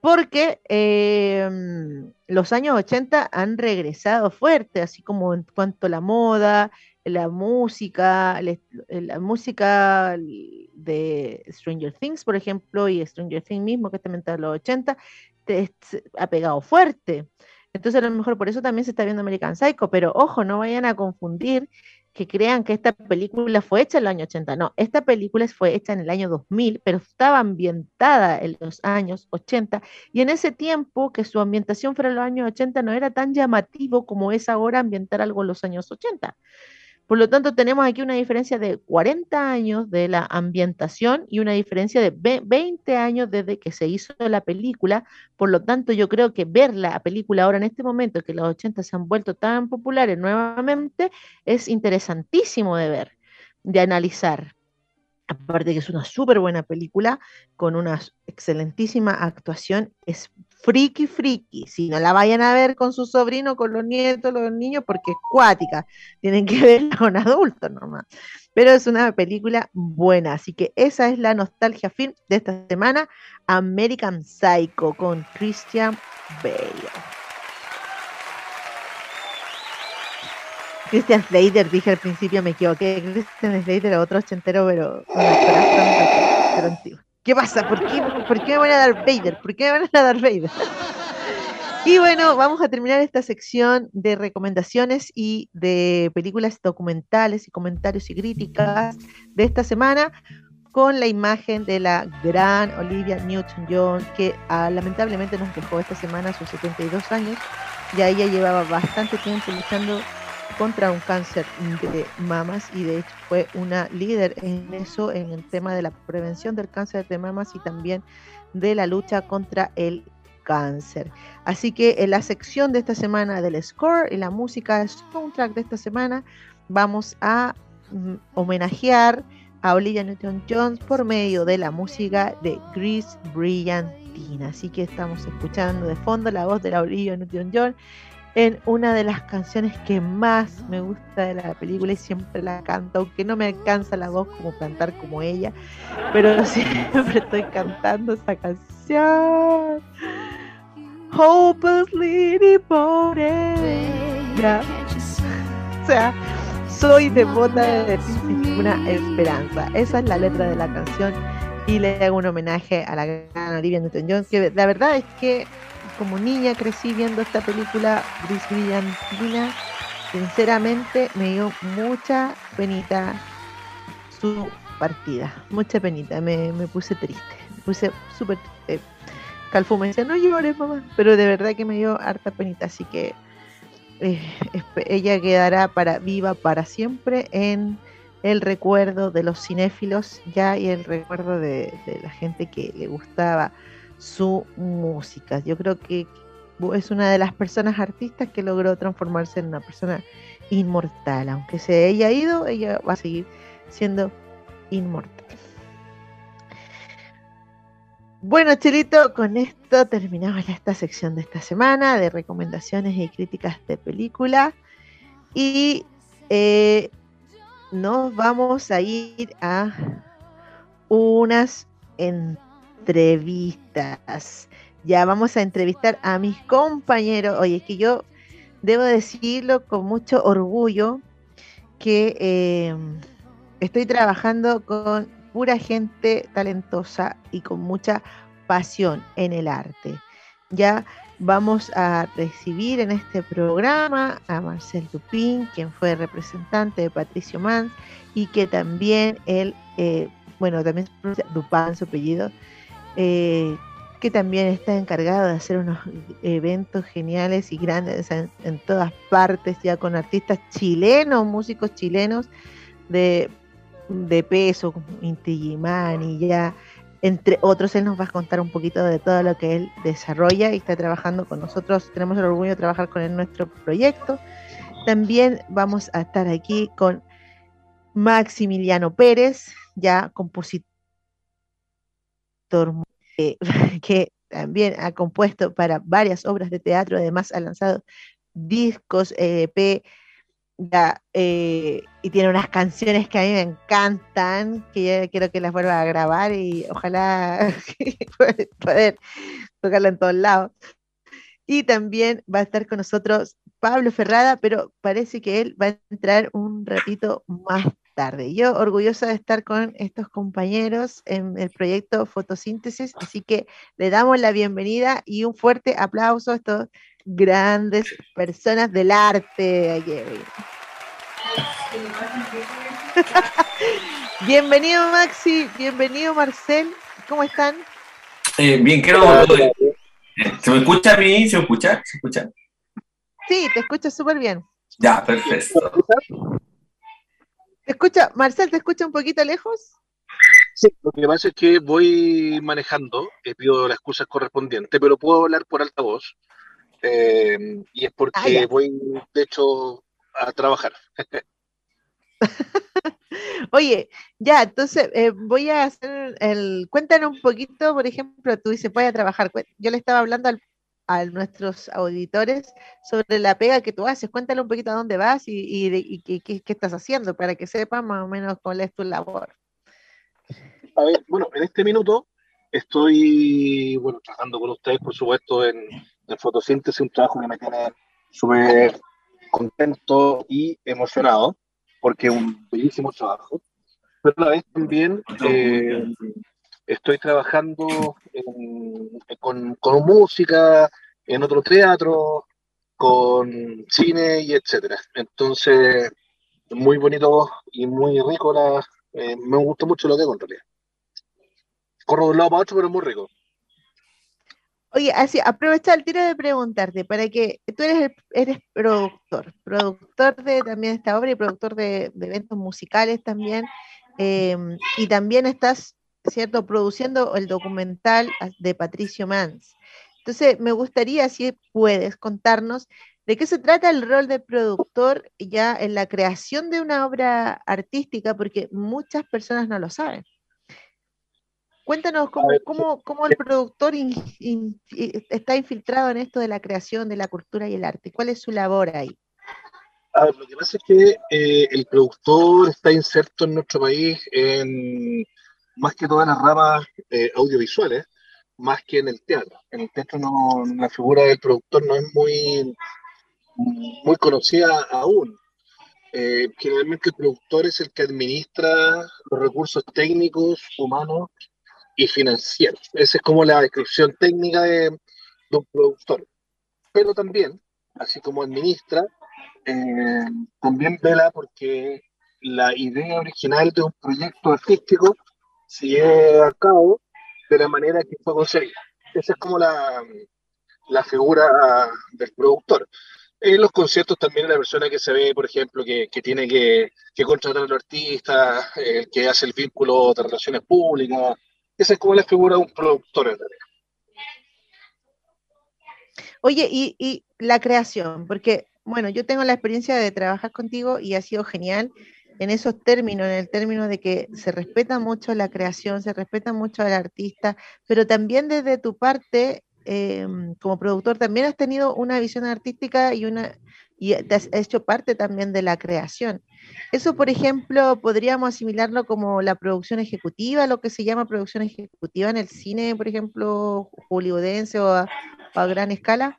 porque em, los años 80 han regresado fuerte, así como en cuanto a la moda, la música, la música de Stranger Things, por ejemplo, y Stranger Things mismo, que está en los 80, ha pegado fuerte. Entonces a lo mejor por eso también se está viendo American Psycho, pero ojo, no vayan a confundir que crean que esta película fue hecha en el año 80. No, esta película fue hecha en el año 2000, pero estaba ambientada en los años 80 y en ese tiempo que su ambientación fuera en los años 80 no era tan llamativo como es ahora ambientar algo en los años 80. Por lo tanto, tenemos aquí una diferencia de 40 años de la ambientación y una diferencia de 20 años desde que se hizo la película. Por lo tanto, yo creo que ver la película ahora en este momento, que los 80 se han vuelto tan populares nuevamente, es interesantísimo de ver, de analizar. Aparte que es una súper buena película, con una excelentísima actuación, es friki friki. Si no la vayan a ver con su sobrino, con los nietos, los niños, porque es cuática. Tienen que [LAUGHS] verla con adultos nomás. Pero es una película buena. Así que esa es la nostalgia film de esta semana. American Psycho con Christian Bale. Christian Slater, dije al principio, me equivoqué. Christian Slater, otro ochentero, pero, ¿Qué pasa? ¿Por qué, ¿Por qué me van a dar Vader? ¿Por qué me van a dar Vader? Y bueno, vamos a terminar esta sección de recomendaciones y de películas documentales y comentarios y críticas de esta semana con la imagen de la gran Olivia Newton-John, que ah, lamentablemente nos dejó esta semana a sus 72 años. Ya ella llevaba bastante tiempo luchando contra un cáncer de mamas y de hecho fue una líder en eso, en el tema de la prevención del cáncer de mamas y también de la lucha contra el cáncer. Así que en la sección de esta semana del score y la música soundtrack de esta semana vamos a mm, homenajear a Olivia Newton-Jones por medio de la música de Grease Brillantina. Así que estamos escuchando de fondo la voz de la Olivia Newton-John en una de las canciones que más me gusta de la película y siempre la canto, aunque no me alcanza la voz como cantar como ella, pero [LAUGHS] siempre estoy cantando esa canción. Hopelessly devoted. O sea, Soy devota de una esperanza. Esa es la letra de la canción y le hago un homenaje a la gran Olivia Newton-John, que la verdad es que como niña crecí viendo esta película Gris Brillantina. Sinceramente me dio mucha penita su partida, mucha penita, me, puse triste, me puse súper triste. Calfu me decía, no llores mamá, pero de verdad que me dio harta penita, así que eh, ella quedará para viva para siempre en el recuerdo de los cinéfilos ya y el recuerdo de, la gente que le gustaba su música. Yo creo que es una de las personas artistas que logró transformarse en una persona inmortal. Aunque se haya ido, ella va a seguir siendo inmortal. Bueno, Chilito, con esto terminamos esta sección de esta semana de recomendaciones y críticas de película. Y eh, nos vamos a ir a unas entrevistas. Ya vamos a entrevistar a mis compañeros. Oye, es que yo debo decirlo con mucho orgullo que eh, estoy trabajando con pura gente talentosa y con mucha pasión en el arte. Ya vamos a recibir en este programa a Marcel Dupin, quien fue representante de Patricio Mans y que también él, eh, bueno, también Dupin su apellido, eh, que también está encargado de hacer unos eventos geniales y grandes en, todas partes, ya con artistas chilenos, músicos chilenos de, de peso, como Inti y ya entre otros, él nos va a contar un poquito de todo lo que él desarrolla y está trabajando con nosotros. Tenemos el orgullo de trabajar con él en nuestro proyecto. También vamos a estar aquí con Maximiliano Pérez, ya compositor [LAUGHS] que también ha compuesto para varias obras de teatro, además ha lanzado discos, EP, ya, eh, y tiene unas canciones que a mí me encantan, que ya quiero que las vuelva a grabar y ojalá [LAUGHS] poder tocarla en todos lados. Y también va a estar con nosotros Pablo Ferrada, pero parece que él va a entrar un ratito más tarde. Yo orgullosa de estar con estos compañeros en el proyecto Fotosíntesis, así que le damos la bienvenida y un fuerte aplauso a estos grandes personas del arte. bienvenido Maxi, bienvenido Marcel, ¿cómo están? Eh, bien, creo. Eh, ¿Se me escucha a mí? ¿Se me escucha? ¿Se escucha? Sí, te escucho súper bien. Ya, perfecto. ¿Te escucha, Marcel, te escucha un poquito lejos? Sí, lo que pasa es que voy manejando, eh, pido las excusas correspondientes, pero puedo hablar por altavoz. Eh, y es porque ah, voy, de hecho, a trabajar. [LAUGHS] Oye, ya, entonces eh, voy a hacer el. Cuéntanos un poquito, por ejemplo, tú dices, voy a trabajar. Yo le estaba hablando a nuestros auditores sobre la pega que tú haces. Cuéntale un poquito a dónde vas y, qué, estás haciendo para que sepan más o menos cuál es tu labor. A ver, bueno, en este minuto estoy, bueno, trabajando con ustedes, por supuesto, en, en fotosíntesis, un trabajo que me tiene súper contento y emocionado, porque es un bellísimo trabajo. Pero a la vez también eh, estoy trabajando con, música, en otro teatro, con cine y etcétera. Entonces, muy bonito y muy rico. La, eh, me gusta mucho lo que hago en realidad. Corro de un lado para otro, pero muy rico. Oye, así, aprovecha el tiro de preguntarte, para que tú eres, eres productor, productor de también esta obra y productor de, eventos musicales también, em, y también estás, ¿cierto?, produciendo el documental de Patricio Mans. Entonces, me gustaría, si puedes, contarnos de qué se trata el rol de productor ya en la creación de una obra artística, porque muchas personas no lo saben. Cuéntanos cómo, el productor está infiltrado en esto de la creación de la cultura y el arte. ¿Cuál es su labor ahí? lo que pasa es que eh, el productor está inserto en nuestro país en más que todas las ramas eh, audiovisuales, más que en el teatro. En el teatro no, la figura del productor no es muy, muy conocida aún. eh, generalmente el productor es el que administra los recursos técnicos, humanos y financieros. Esa es como la descripción técnica de, un productor. Pero también, así como administra, eh, también vela porque la idea original de un proyecto artístico se lleve cabo de la manera que fue concebida. Esa es como la, la figura del productor. En los conciertos también la persona que se ve, por ejemplo, que, que tiene que, que, contratar al artista, el que hace el vínculo de relaciones públicas. Esa es como la figura de un productor en realidad. Oye, y, y la creación, porque, bueno, yo tengo la experiencia de trabajar contigo y ha sido genial en esos términos, en el término de que se respeta mucho la creación, se respeta mucho al artista, pero también desde tu parte Em, como productor también has tenido una visión artística y una y has hecho parte también de la creación. Eso, por ejemplo, podríamos asimilarlo como la producción ejecutiva, lo que se llama producción ejecutiva en el cine, por ejemplo, hollywoodense o a, gran escala.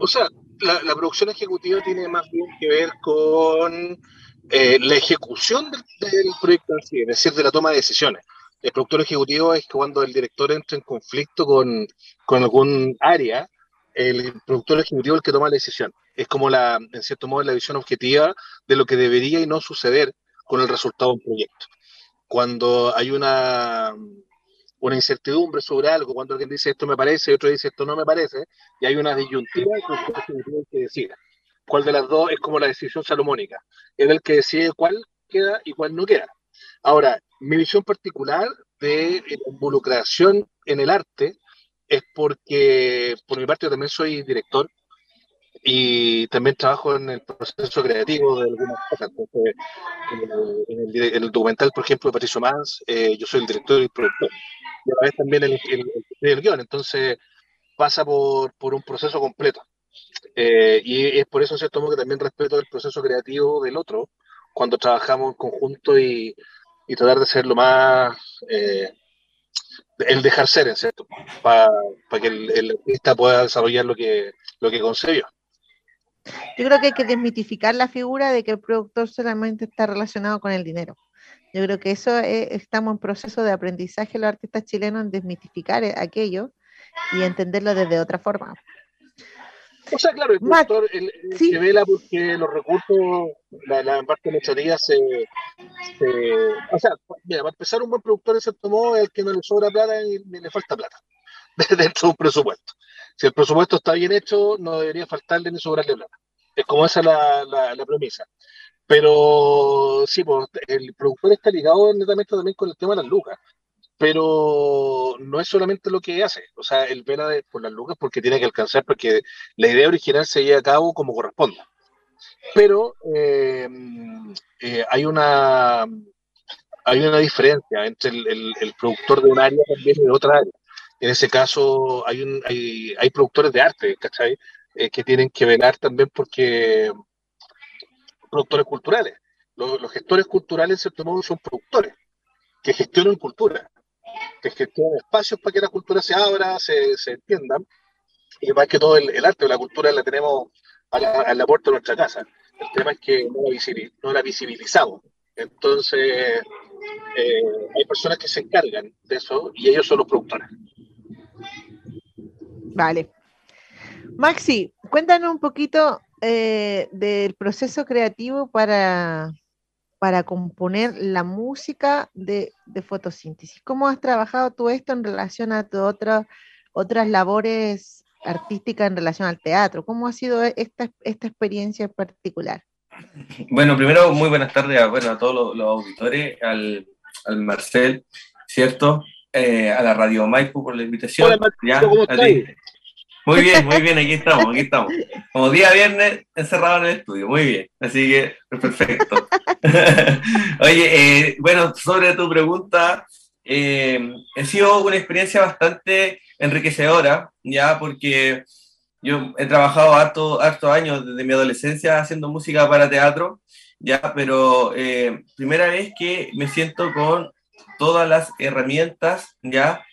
O sea, la, producción ejecutiva tiene más bien que ver con eh, la ejecución del, del proyecto en sí, es decir, de la toma de decisiones el productor ejecutivo es cuando el director entra en conflicto con, con algún área, el productor ejecutivo es el que toma la decisión. Es como la, en cierto modo, la visión objetiva de lo que debería y no suceder con el resultado de un proyecto. Cuando hay una, una incertidumbre sobre algo, cuando alguien dice esto me parece y otro dice esto no me parece, y hay una disyuntiva, el productor ejecutivo que decida. ¿Cuál de las dos es como la decisión salomónica? Es el que decide cuál queda y cuál no queda. Ahora, mi visión particular de involucración en el arte es porque, por mi parte, yo también soy director y también trabajo en el proceso creativo de algunas cosas. en, el, documental, por ejemplo, de Patricio Mans, eh, yo soy el director y el productor. Y a la vez también el, el, guion. Entonces, pasa por, por un proceso completo. Eh, y es por eso, en cierto modo, que también respeto el proceso creativo del otro cuando trabajamos en conjunto y, y tratar de ser lo más eh, el dejar ser, en cierto, para que el, artista pueda desarrollar lo que, lo que concebió. Yo creo que hay que desmitificar la figura de que el productor solamente está relacionado con el dinero. Yo creo que eso estamos en proceso de aprendizaje los artistas chilenos en desmitificar aquello y entenderlo desde otra forma. O sea, claro, el productor el, que vela porque los recursos, la, la parte administrativa se, se, O sea, mira, para empezar, un buen productor se tomó el que no le sobra plata y le falta plata [LAUGHS] dentro de un presupuesto. Si el presupuesto está bien hecho, no debería faltarle ni sobrarle plata. Es como esa la, la, la premisa. Pero sí, pues, el productor está ligado netamente también con el tema de las lucas pero no es solamente lo que hace, o sea, él vela por las lucas porque tiene que alcanzar, porque la idea original se lleva a cabo como corresponde. Pero eh, eh, hay una hay una diferencia entre el, productor de un área también y de otra área. En ese caso hay, hay, hay productores de arte, ¿cachai? Eh, que tienen que velar también porque productores culturales. Los gestores culturales, en cierto modo, son productores que gestionan cultura que gestione espacios para que la cultura se abra, se, se entienda, y más que todo el, arte o la cultura la tenemos a la, puerta de nuestra casa. El tema es que no la, no la visibilizamos. Entonces, eh, hay personas que se encargan de eso y ellos son los productores. Vale. Maxi, cuéntanos un poquito eh, del proceso creativo para, para componer la música de, fotosíntesis. ¿Cómo has trabajado tú esto en relación a tu otras labores artísticas en relación al teatro? ¿Cómo ha sido esta, esta experiencia en particular? Bueno, primero, muy buenas tardes a, bueno, a todos los, auditores, al, al, Marcel, ¿cierto? Eh, a la Radio Maipo por la invitación. Hola, ¿Ya? ¿cómo muy bien, muy bien, aquí estamos, aquí estamos. Como día viernes, encerrado en el estudio, muy bien. Así que, perfecto. [LAUGHS] Oye, eh, bueno, sobre tu pregunta, eh, ha sido una experiencia bastante enriquecedora, ya, porque yo he trabajado harto, harto años desde mi adolescencia haciendo música para teatro, ya, pero eh, primera vez que me siento con todas las herramientas, ya,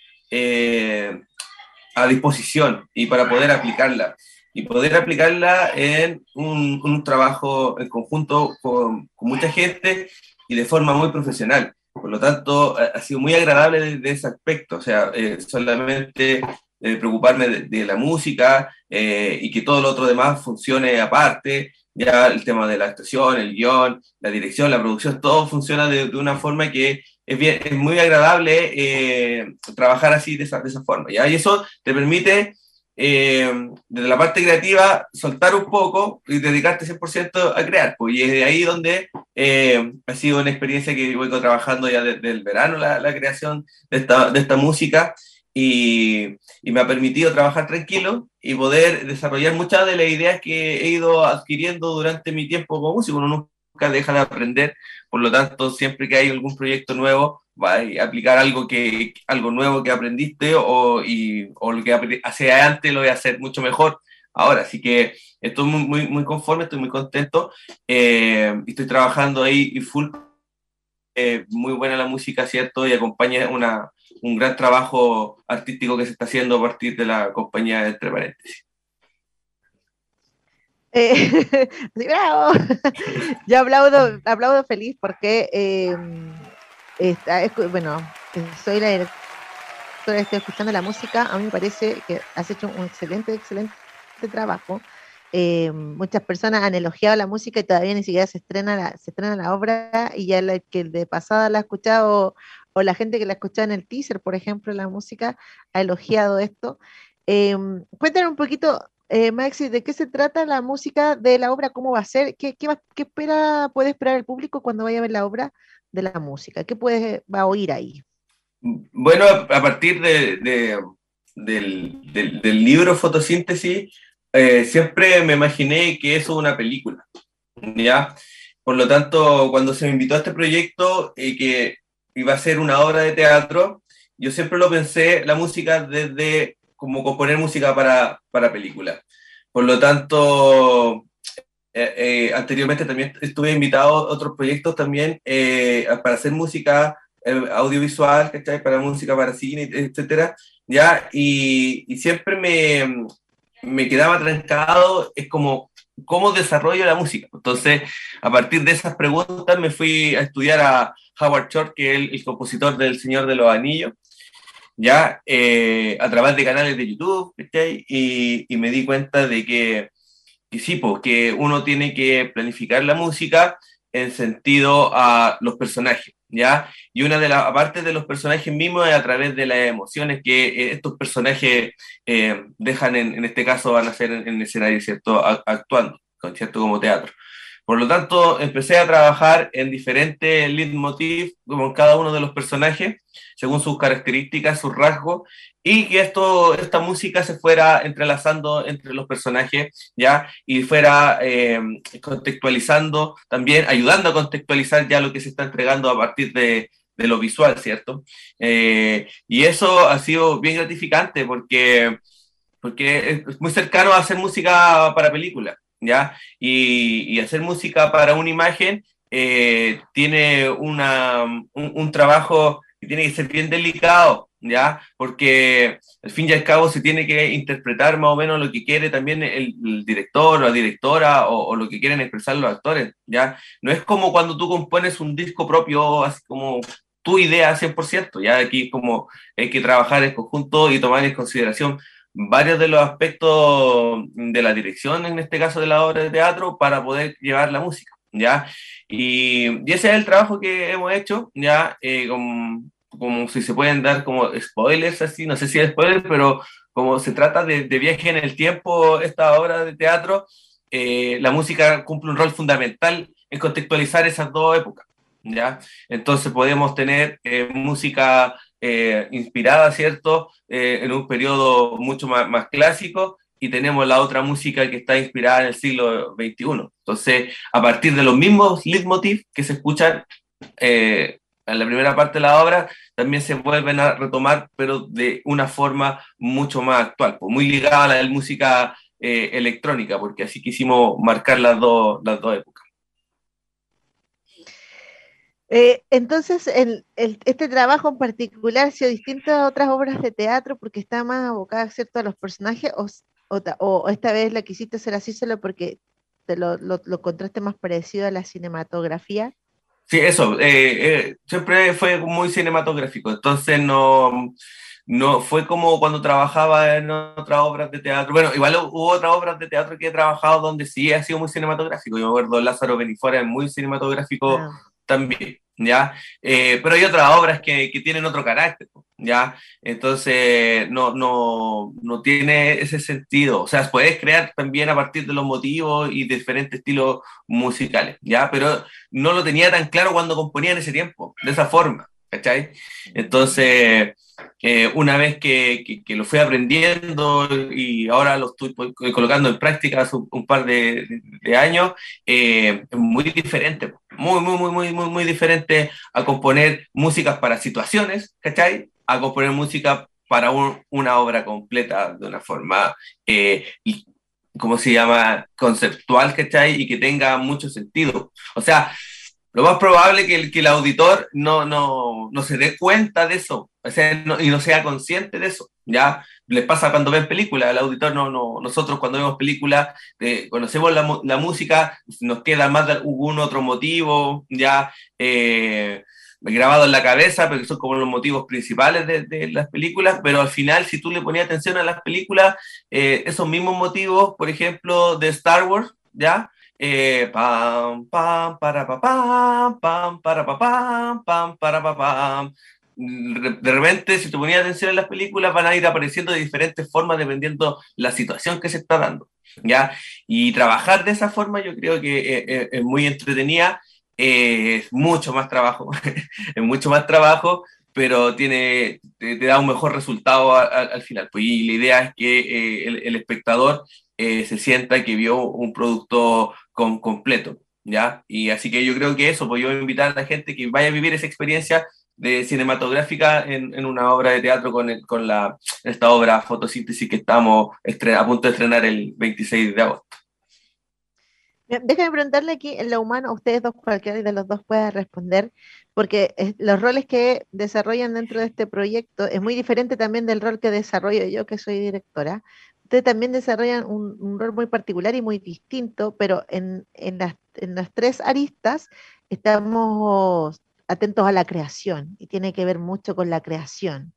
a disposición y para poder aplicarla. y poder aplicarla en un, trabajo en conjunto con, mucha gente y de forma muy profesional. Por lo tanto, ha sido muy agradable de, ese aspecto, o sea, eh, solamente eh, preocuparme de, la música eh, y que todo lo otro demás funcione aparte, ya el tema de la actuación, el guion, la dirección, la producción, todo funciona de, una forma que es, bien, es muy agradable trabajar así de esa, de esa forma, ¿ya? Y eso te permite eh, desde la parte creativa, soltar un poco y dedicarte 100% a crear. Pues, y es de ahí donde eh, ha sido una experiencia que voy trabajando ya desde el verano, la, la creación de esta, de esta música, y, y, me ha permitido trabajar tranquilo y poder desarrollar muchas de las ideas que he ido adquiriendo durante mi tiempo como músico. Uno nunca deja de aprender, por lo tanto, siempre que hay algún proyecto nuevo, a aplicar algo, que, algo nuevo que aprendiste o, y, o lo que hacía antes lo voy a hacer mucho mejor ahora. Así que estoy muy, muy, muy conforme, estoy muy contento. Eh, estoy trabajando ahí y full. Eh, muy buena la música, ¿cierto? Y acompaña una, un gran trabajo artístico que se está haciendo a partir de la compañía Entre Paréntesis. Eh, [LAUGHS] bravo. [LAUGHS] Yo aplaudo, aplaudo feliz porque bueno, soy la directora, estoy escuchando la música, a mí me parece que has hecho un excelente, excelente trabajo. Eh, muchas personas han elogiado la música y todavía ni siquiera se estrena la, se estrena la obra y ya la, que de pasada la ha escuchado o la gente que la ha escuchado en el teaser, por ejemplo, la música ha elogiado esto. Eh, cuéntanos un poquito, eh, Maxi, ¿de qué se trata la música de la obra? ¿Cómo va a ser? ¿Qué, qué, qué espera, puede esperar el público cuando vaya a ver la obra? de la música? ¿Qué puedes, va a oír ahí? Bueno, a partir de, del, del, libro Fotosíntesis, eh, siempre me imaginé que eso es una película, ¿ya? Por lo tanto, cuando se me invitó a este proyecto y que iba a ser una obra de teatro, yo siempre lo pensé, la música desde como componer música para, para películas. Por lo tanto, eh, eh, anteriormente también estuve invitado a otros proyectos también eh, para hacer música audiovisual, ¿cachai? Para música para cine, etcétera, ¿ya? Y, siempre me, me, quedaba trancado, es como, ¿cómo desarrollo la música? Entonces, a partir de esas preguntas me fui a estudiar a Howard Shore, que es el, compositor del Señor de los Anillos, ya, a través de canales de YouTube. Y, y me di cuenta de que que sí, porque uno tiene que planificar la música en sentido a los personajes, ¿ya? Y una de las partes de los personajes mismos es a través de las emociones que eh, estos personajes eh, dejan, en, en, este caso van a ser en, el escenario, ¿cierto? actuando, ¿cierto? Como teatro. Por lo tanto, empecé a trabajar en diferentes leitmotiv con cada uno de los personajes, según sus características, sus rasgos, y que esto, esta música se fuera entrelazando entre los personajes, ¿ya? Y fuera eh, contextualizando también, ayudando a contextualizar ya lo que se está entregando a partir de, de lo visual, ¿cierto? Eh, y eso ha sido bien gratificante porque, porque es muy cercano a hacer música para películas, ¿ya? Y, y hacer música para una imagen eh, tiene una, un, un trabajo que tiene que ser bien delicado, ¿ya? Porque al fin y al cabo se tiene que interpretar más o menos lo que quiere también el, director o la directora o, lo que quieren expresar los actores, ¿ya? No es como cuando tú compones un disco propio, así como tu idea 100%, ya aquí como hay que trabajar en conjunto y tomar en consideración varios de los aspectos de la dirección, en este caso de la obra de teatro, para poder llevar la música, ¿ya? Y, ese es el trabajo que hemos hecho, ya, eh, con, como si se pueden dar como spoilers así, no sé si es spoiler, pero como se trata de, viaje en el tiempo, esta obra de teatro, eh, la música cumple un rol fundamental en contextualizar esas dos épocas, ¿ya? Entonces podemos tener eh, música eh, inspirada, ¿cierto?, en un periodo mucho más, más clásico y tenemos la otra música que está inspirada en el siglo XXI. Entonces, a partir de los mismos leitmotiv que se escuchan eh, en la primera parte de la obra también se vuelven a retomar, pero de una forma mucho más actual, pues muy ligada a la música eh, electrónica, porque así quisimos marcar las dos, las dos épocas. Eh, entonces, el, este trabajo en particular sido distinto a otras obras de teatro porque está más abocada a los personajes o o, esta vez la quisiste hacer así solo porque te lo, lo, lo contraste más parecido a la cinematografía? Sí, eso, eh, eh, siempre fue muy cinematográfico, entonces no, no fue como cuando trabajaba en otras obras de teatro. Bueno, igual hubo otras obras de teatro que he trabajado donde sí ha sido muy cinematográfico. Yo me acuerdo Lázaro Benifora es muy cinematográfico ah. también. ¿Ya? Eh, pero hay otras obras que, que, tienen otro carácter, ¿ya? Entonces, no, no, no tiene ese sentido. O sea, puedes crear también a partir de los motivos y diferentes estilos musicales, ¿ya? Pero no lo tenía tan claro cuando componía en ese tiempo, de esa forma, ¿cachai? Entonces eh, una vez que, que, lo fui aprendiendo y ahora lo estoy colocando en práctica hace un, par de, de años, eh, muy diferente, muy, muy, muy, muy, muy, muy diferente a componer músicas para situaciones, ¿cachai? A componer música para una obra completa de una forma, eh, ¿cómo se llama? Conceptual, ¿cachai? Y que tenga mucho sentido. O sea, lo más probable que el, que el auditor no, no, no, se dé cuenta de eso o sea, y no sea consciente de eso. Ya les pasa cuando ven películas, el auditor no, no nosotros cuando vemos películas, eh, conocemos la, la, música, nos queda más de algún otro motivo, ya eh, grabado en la cabeza, porque son como los motivos principales de, de, las películas, pero al final, si tú le ponías atención a las películas, eh, esos mismos motivos, por ejemplo, de Star Wars, ¿ya? Eh, pam, pam, para, pa, pam, pam, para, pa, pam, pam, para. De repente, si tú ponías atención en las películas, van a ir apareciendo de diferentes formas dependiendo la situación que se está dando, ¿ya? Y trabajar de esa forma yo creo que eh, eh, es muy entretenida, es mucho más trabajo, [LAUGHS] es mucho más trabajo, pero tiene, te, da un mejor resultado al, final. Pues, y la idea es que el, espectador eh, se sienta que vio un producto con, completo, ¿ya? Y así que yo creo que eso, pues yo invitar a la gente que vaya a vivir esa experiencia de cinematográfica en, en una obra de teatro con, con la, esta obra Fotosíntesis que estamos a punto de estrenar el 26 de agosto. Déjame preguntarle aquí en lo humano, ustedes dos, cualquiera de los dos pueda responder, porque los roles que desarrollan dentro de este proyecto es muy diferente también del rol que desarrollo yo, que soy directora ustedes también desarrollan un, rol muy particular y muy distinto, pero en, las, tres aristas estamos atentos a la creación y tiene que ver mucho con la creación.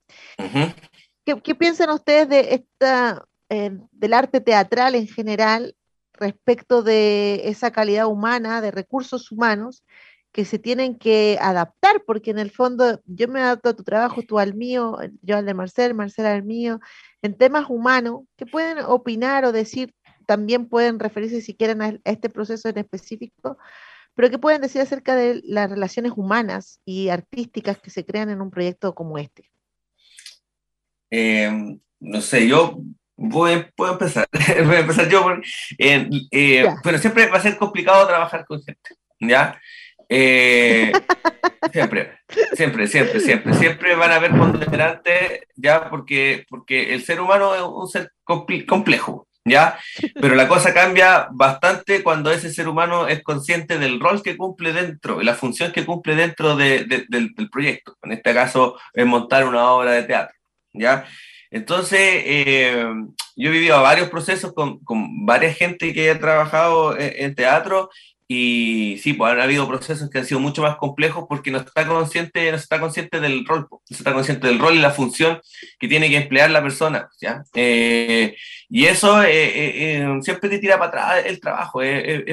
¿Qué, piensan ustedes de esta, eh, del arte teatral en general respecto de esa calidad humana, de recursos humanos que se tienen que adaptar? Porque en el fondo yo me adapto a tu trabajo, tú al mío, yo al de Marcel, Marcel al mío, en temas humanos que pueden opinar o decir, también pueden referirse si quieren a este proceso en específico, pero que pueden decir acerca de las relaciones humanas y artísticas que se crean en un proyecto como este. Em, no sé, yo voy, puedo empezar. [LAUGHS] voy a empezar yo. Eh, bueno, siempre va a ser complicado trabajar con gente, ¿ya? Eh, siempre, siempre, siempre, siempre, siempre van a haber ponderantes, ya, porque, porque el ser humano es un ser complejo, ya, pero la cosa cambia bastante cuando ese ser humano es consciente del rol que cumple dentro, la función que cumple dentro de, del, del, proyecto. En este caso, es montar una obra de teatro, ya. Entonces, eh, yo he vivido varios procesos con, con varias gente que ha trabajado en, en teatro y sí, pues han habido procesos que han sido mucho más complejos porque no está consciente, no está consciente del rol, no está consciente del rol y la función que tiene que emplear la persona, ¿ya? Eh, y eso eh, eh, siempre te tira para atrás el trabajo, es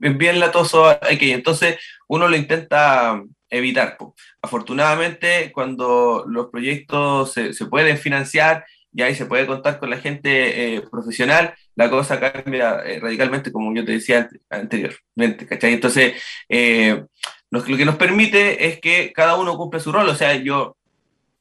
bien latoso aquí. Entonces uno lo intenta evitar. Afortunadamente, cuando los proyectos se, se pueden financiar y ahí se puede contar con la gente eh, profesional, la cosa cambia eh, radicalmente, como yo te decía anteriormente. Entonces, eh, lo, que nos permite es que cada uno cumple su rol, o sea, yo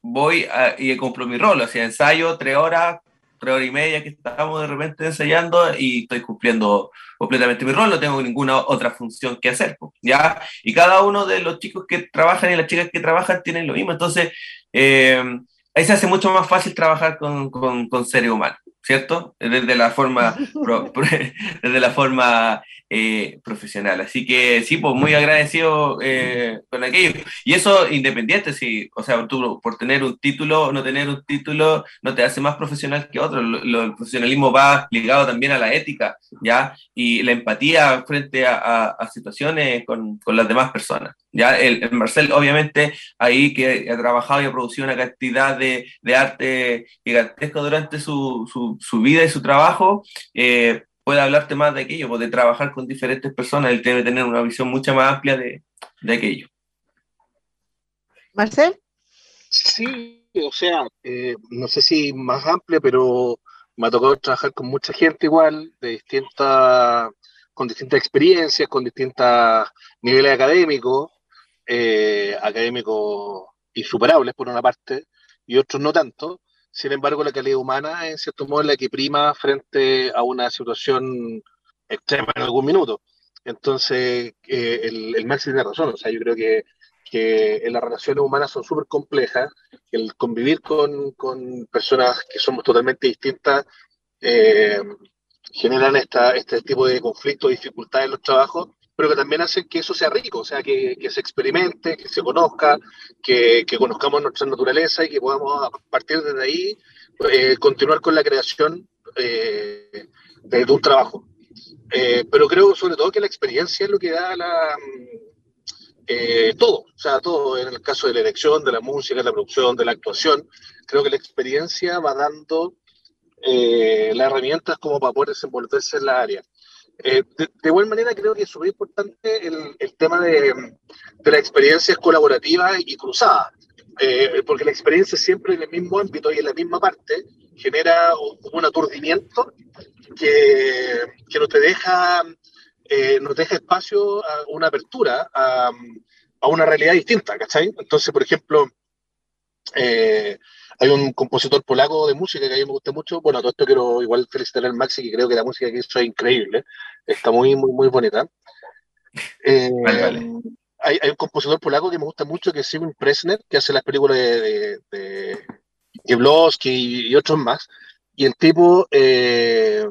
voy y cumplo mi rol, o sea, ensayo tres horas, tres horas y media que estamos de repente ensayando y estoy cumpliendo completamente mi rol, no tengo ninguna otra función que hacer, ¿ya? Y cada uno de los chicos que trabajan y las chicas que trabajan tienen lo mismo, entonces ahí se hace mucho más fácil trabajar con, con, con seres humanos, ¿cierto? Desde la forma, [LAUGHS] [LAUGHS] desde la forma eh, profesional. Así que sí, pues muy agradecido eh, con aquello. Y eso independiente, sí, o sea, tú por tener un título o no tener un título no te hace más profesional que otro. el profesionalismo va ligado también a la ética, ¿ya? Y la empatía frente a, situaciones con, con, las demás personas. Ya el, Marcel, obviamente, ahí que ha trabajado y ha producido una cantidad de, de arte gigantesco durante su, su, su, vida y su trabajo, eh, puede hablarte más de aquello, pues, de trabajar con diferentes personas, él debe tener una visión mucho más amplia de, de aquello. Marcel? Sí, o sea, eh, no sé si más amplia, pero me ha tocado trabajar con mucha gente igual, de distintas, con distintas experiencias, con distintos niveles académicos, eh, académicos insuperables por una parte, y otros no tanto, sin embargo, la calidad humana, en cierto modo, es la que prima frente a una situación extrema en algún minuto. Entonces, eh, el, el Maxi tiene razón. O sea, yo creo que, que las relaciones humanas son súper complejas. El convivir con, con, personas que somos totalmente distintas eh, generan esta, este tipo de conflictos, dificultades en los trabajos, pero que también hacen que eso sea rico, o sea, que, se experimente, que se conozca, que, conozcamos nuestra naturaleza y que podamos a partir de ahí eh, continuar con la creación eh, de, un trabajo. Eh, pero creo sobre todo que la experiencia es lo que da la, todo, o sea, todo en el caso de la elección, de la música, de la producción, de la actuación, creo que la experiencia va dando las herramientas como para poder desenvolverse en la área. Eh, de, igual manera, creo que es súper importante el, el, tema de, de las experiencias colaborativas y cruzadas, eh, porque la experiencia siempre en el mismo ámbito y en la misma parte genera un aturdimiento que, que no te deja, eh, no deja espacio a una apertura a, a, una realidad distinta. Entonces, por ejemplo, eh, hay un compositor polaco de música que a mí me gusta mucho. Bueno, todo esto quiero igual felicitar al Maxi, que creo que la música que hizo es increíble. Está muy, muy, muy bonita. Eh, hay, hay, un compositor polaco que me gusta mucho, que es Simon Presner, que hace las películas de, de, y, otros más. Y el tipo eh,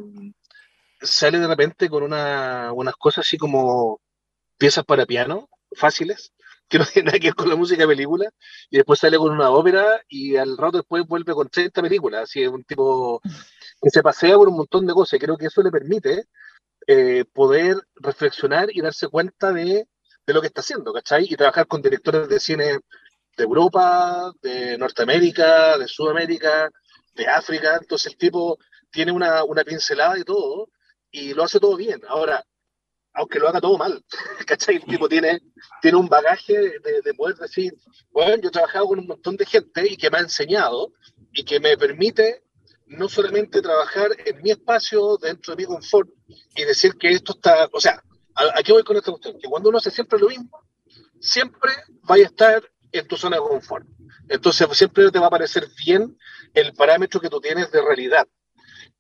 sale de repente con una, unas cosas así como piezas para piano, fáciles, que no tiene nada que ver con la música de película, y después sale con una ópera y al rato después vuelve con 30 películas, así es un tipo que se pasea por un montón de cosas, creo que eso le permite eh, poder reflexionar y darse cuenta de, de, lo que está haciendo, ¿cachai? Y trabajar con directores de cine de Europa, de Norteamérica, de Sudamérica, de África, entonces el tipo tiene una, una pincelada de todo y lo hace todo bien. Ahora, aunque lo haga todo mal, [LAUGHS] ¿cachai? El tipo tiene, tiene un bagaje de, de, poder decir, bueno, yo he trabajado con un montón de gente y que me ha enseñado y que me permite no solamente trabajar en mi espacio, dentro de mi confort, y decir que esto está, o sea, ¿a, qué voy con esta cuestión? Que cuando uno hace siempre lo mismo, siempre vaya a estar en tu zona de confort. Entonces siempre te va a parecer bien el parámetro que tú tienes de realidad.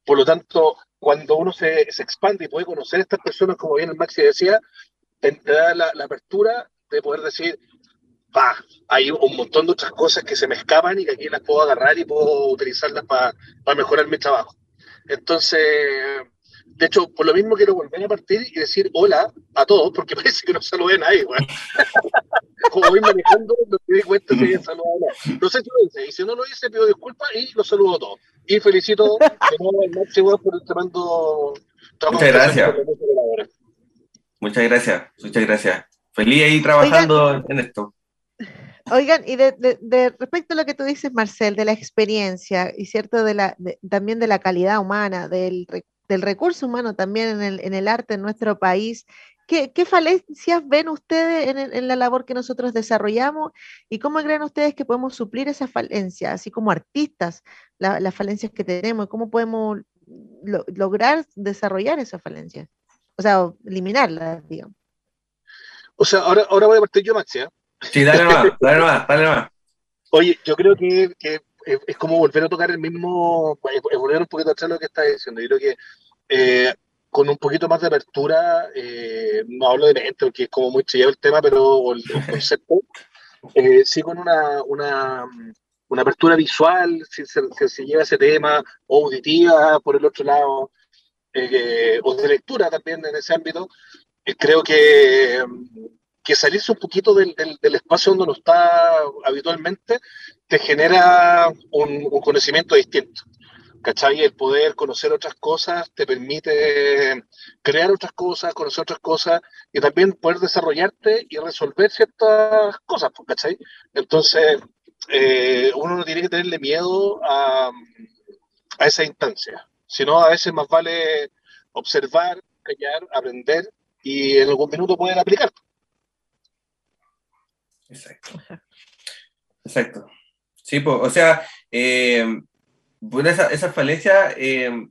Por lo tanto, cuando uno se, se, expande y puede conocer a estas personas, como bien el Maxi decía, te, da la, apertura de poder decir, va, hay un montón de otras cosas que se me escapan y que aquí las puedo agarrar y puedo utilizarlas para mejorar mi trabajo. Entonces, de hecho, por lo mismo quiero volver a partir y decir hola a todos, porque [LAUGHS] parece que no saludé a nadie, [LAUGHS] Como voy manejando, me di cuenta si había saludado No sé si lo hice, y si no lo hice, pido disculpas y los saludo a todos. Y felicito de nuevo al Maxi por el tremendo trabajo. Muchas gracias. Muchas gracias, muchas gracias. Feliz ahí trabajando en esto. Oigan, y de, de, respecto a lo que tú dices, Marcel, de la experiencia y cierto de la, también de la calidad humana, del, del recurso humano también en el, en el, arte en nuestro país, ¿qué, qué falencias ven ustedes en, en, la labor que nosotros desarrollamos y cómo creen ustedes que podemos suplir esas falencias, así como artistas, las falencias que tenemos y cómo podemos lograr desarrollar esas falencias? O sea, eliminarlas, digamos. O sea, ahora, ahora voy a partir yo, Maxia. Sí, dale más, [LAUGHS] dale más, dale más. Oye, yo creo que, que, es como volver a tocar el mismo, volver un poquito atrás lo que estás diciendo. Yo creo que eh, con un poquito más de apertura, eh, no hablo de mente porque es como muy chillado el tema, pero el, concepto, [LAUGHS] eh, sí con una, una, una apertura visual, si se, si se, lleva ese tema, o auditiva por el otro lado, eh, o de lectura también en ese ámbito, creo que, que, salirse un poquito del, del, espacio donde uno está habitualmente te genera un, conocimiento distinto. ¿Cachai? El poder conocer otras cosas te permite crear otras cosas, conocer otras cosas y también poder desarrollarte y resolver ciertas cosas, pues, ¿cachai? Entonces, eh, uno no tiene que tenerle miedo a, a esa instancia, sino a veces más vale observar, callar, aprender y en algún minuto poder aplicar. Exacto. Exacto. Sí, pues, o sea, eh, bueno, esa, esa falencia eh,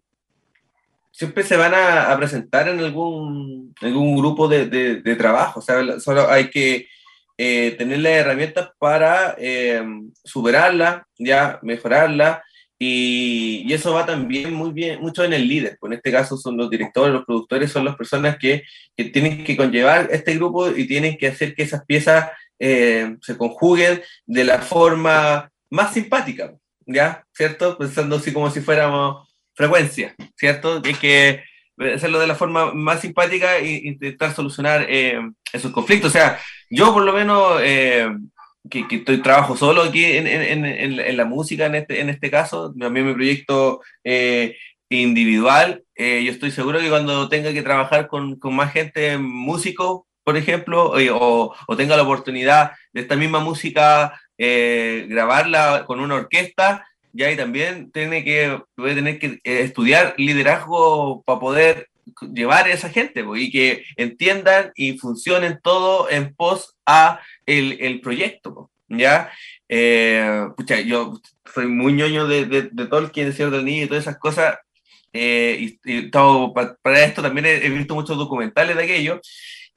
siempre se van a, presentar en algún, algún grupo de, de, trabajo. O sea, solo hay que eh, tener las herramientas para eh, superarla, ya mejorarla. Y, y, eso va también muy bien, mucho en el líder. Pues en este caso son los directores, los productores, son las personas que, que tienen que conllevar este grupo y tienen que hacer que esas piezas se conjuguen de la forma más simpática. ¿Ya? ¿Cierto? Pensando así como si fuéramos frecuencia, ¿cierto? Hay que hacerlo de la forma más simpática e intentar solucionar eh, esos conflictos. O sea, yo por lo menos, eh, que, que, estoy, trabajo solo aquí en, en, en, en, la música en este, en este caso, también mi proyecto eh, individual, yo estoy seguro que cuando tenga que trabajar con, con más gente, músico, por ejemplo, o, o tenga la oportunidad de esta misma música eh, grabarla con una orquesta, ya y también tiene que, puede tener que eh, estudiar liderazgo para poder llevar a esa gente y que entiendan y funcionen todo en pos a el, el proyecto, ¿ya? Eh, pucha, yo soy muy ñoño de, de, de Tolkien, Señor del Niño y todas esas cosas, y, y todo, para, esto también he, visto muchos documentales de aquello,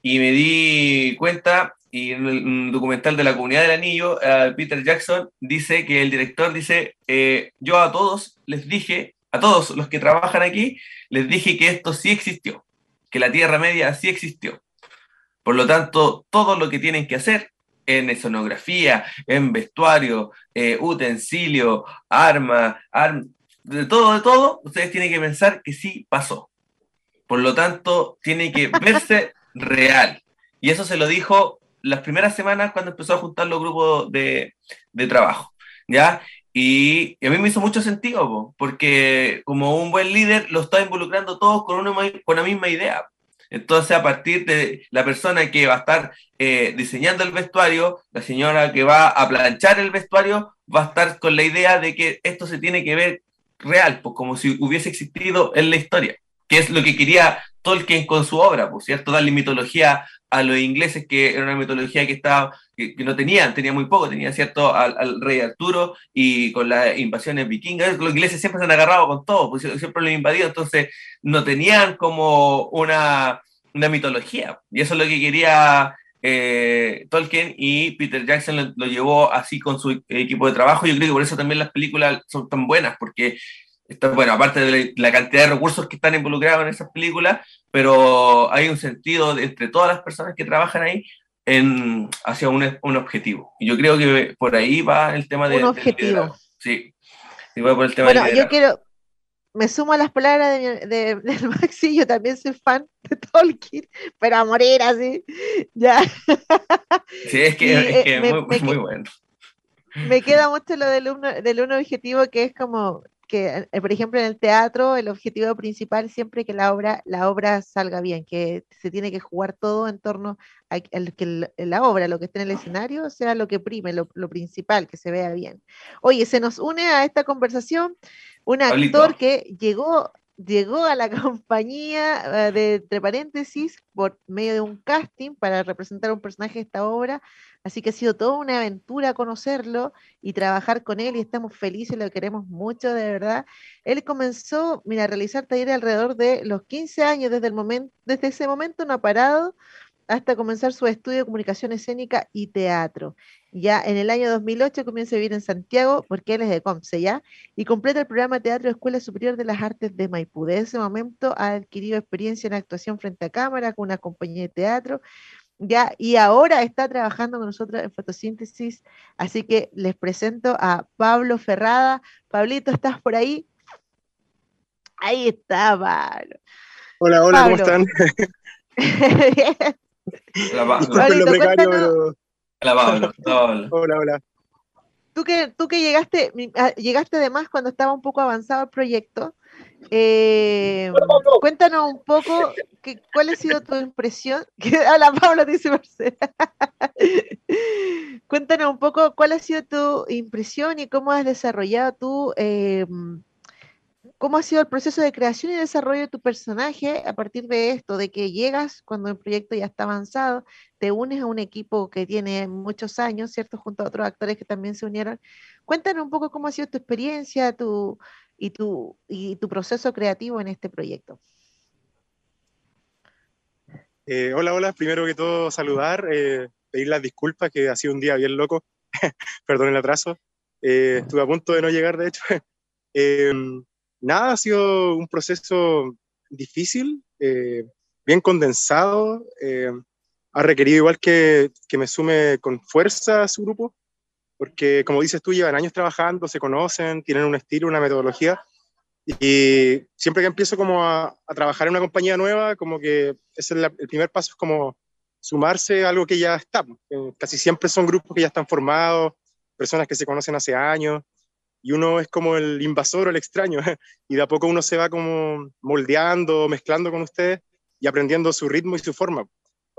y me di cuenta y en el documental de la comunidad del anillo, uh, Peter Jackson dice que el director dice, eh, yo a todos les dije, a todos los que trabajan aquí, les dije que esto sí existió, que la Tierra Media sí existió. Por lo tanto, todo lo que tienen que hacer en escenografía, en vestuario, eh, utensilio, arma, arm, de todo, de todo, ustedes tienen que pensar que sí pasó. Por lo tanto, tiene que verse [LAUGHS] real. Y eso se lo dijo las primeras semanas cuando empezó a juntar los grupos de, de trabajo, ¿ya? Y, a mí me hizo mucho sentido, porque como un buen líder lo está involucrando todos con una, con la misma idea. Entonces, a partir de la persona que va a estar eh, diseñando el vestuario, la señora que va a planchar el vestuario, va a estar con la idea de que esto se tiene que ver real, pues como si hubiese existido en la historia, que es lo que quería Tolkien con su obra, pues, ¿cierto? Darle mitología a los ingleses, que era una mitología que, estaba, que, no tenían, tenía muy poco, tenía cierto al, rey Arturo y con las invasiones vikingas, los ingleses siempre se han agarrado con todo, pues siempre lo han invadido, entonces no tenían como una, una mitología, y eso es lo que quería eh, Tolkien y Peter Jackson lo, lo, llevó así con su equipo de trabajo, yo creo que por eso también las películas son tan buenas, porque bueno, aparte de la cantidad de recursos que están involucrados en esas películas, pero hay un sentido entre todas las personas que trabajan ahí en, hacia un, un objetivo. Y yo creo que por ahí va el tema de... Un objetivo. sí. Y va por el tema bueno, yo quiero, me sumo a las palabras de, de, del Maxi, yo también soy fan de Tolkien, pero a morir así, ya. Sí, es que, es, que me, muy, muy, bueno. Me queda mucho lo del uno, del uno objetivo que es como que, eh, por ejemplo, en el teatro, el objetivo principal siempre que la obra, la obra salga bien, que se tiene que jugar todo en torno a que la obra, lo que esté en el escenario, sea lo que prime, lo, principal, que se vea bien. Oye, se nos une a esta conversación un actor que llegó llegó a la [LAUGHS] compañía eh, de entre paréntesis por medio de un casting para representar un personaje de esta obra, así que ha sido toda una aventura conocerlo y trabajar con él y estamos felices, lo queremos mucho de verdad. Él comenzó, mira, a realizar talleres alrededor de los 15 años, desde, el momento, desde ese momento no ha parado hasta comenzar su estudio de comunicación escénica y teatro. Ya en el año 2008 comienza a vivir en Santiago, porque él es de Comce, ¿ya? Y completa el programa Teatro Escuela Superior de las Artes de Maipú. De ese momento ha adquirido experiencia en actuación frente a cámara con una compañía de teatro, ¿ya? Y ahora está trabajando con nosotros en fotosíntesis. Así que les presento a Pablo Ferrada. Pablito, ¿estás por ahí? Ahí está, Pablo. Hola, hola, ¿cómo están? [LAUGHS] [LAUGHS] [LAUGHS] Hola, Hola, hola. Tú que, tú que llegaste, ah, llegaste además cuando estaba un poco avanzado el proyecto, eh, cuéntanos un poco que, cuál ha sido tu impresión. [LAUGHS] Hola Pablo, dice Marcela. [LAUGHS] cuéntanos un poco cuál ha sido tu impresión y cómo has desarrollado tú eh, ¿Cómo ha sido el proceso de creación y desarrollo de tu personaje a partir de esto, de que llegas cuando el proyecto ya está avanzado, te unes a un equipo que tiene muchos años, ¿cierto? Junto a otros actores que también se unieron. Cuéntanos un poco cómo ha sido tu experiencia tu, y, tu, y tu proceso creativo en este proyecto. Eh, hola, hola. Primero que todo, saludar, eh, pedir las disculpas, que ha sido un día bien loco. [LAUGHS] Perdón el atraso. Eh, estuve a punto de no llegar, de hecho. [LAUGHS] Nada, ha sido un proceso difícil, eh, bien condensado, eh, ha requerido igual que, que, me sume con fuerza a su grupo, porque como dices tú, llevan años trabajando, se conocen, tienen un estilo, una metodología, y siempre que empiezo como a, trabajar en una compañía nueva, como que es el, el, primer paso es como sumarse a algo que ya está. Casi siempre son grupos que ya están formados, personas que se conocen hace años, y uno es como el invasor o el extraño, [LAUGHS] y de a poco uno se va como moldeando, mezclando con ustedes y aprendiendo su ritmo y su forma.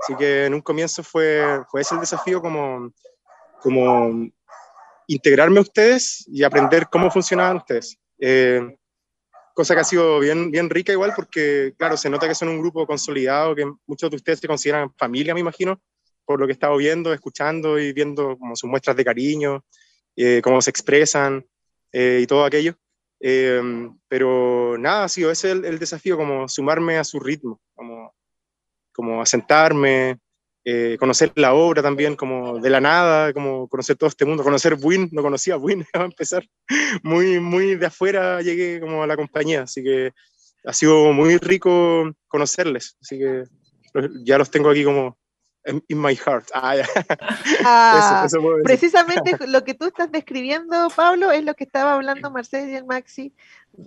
Así que en un comienzo fue, fue ese el desafío como, como integrarme a ustedes y aprender cómo funcionaban ustedes. Eh, cosa que ha sido bien, bien rica igual porque, claro, se nota que son un grupo consolidado, que muchos de ustedes se consideran familia, me imagino, por lo que he estado viendo, escuchando y viendo como sus muestras de cariño, eh, cómo se expresan. Eh, y todo aquello. Em, pero nada, ha sido ese el, el, desafío, como sumarme a su ritmo, como, como asentarme, eh, conocer la obra también, como de la nada, como conocer todo este mundo, conocer Buin, no conocía Buin, [LAUGHS] a empezar, muy, muy de afuera llegué como a la compañía, así que ha sido muy rico conocerles, así que ya los tengo aquí como in my heart. Ah, [LAUGHS] ah, precisamente [LAUGHS] lo que tú estás describiendo, Pablo, es lo que estaba hablando Mercedes y el Maxi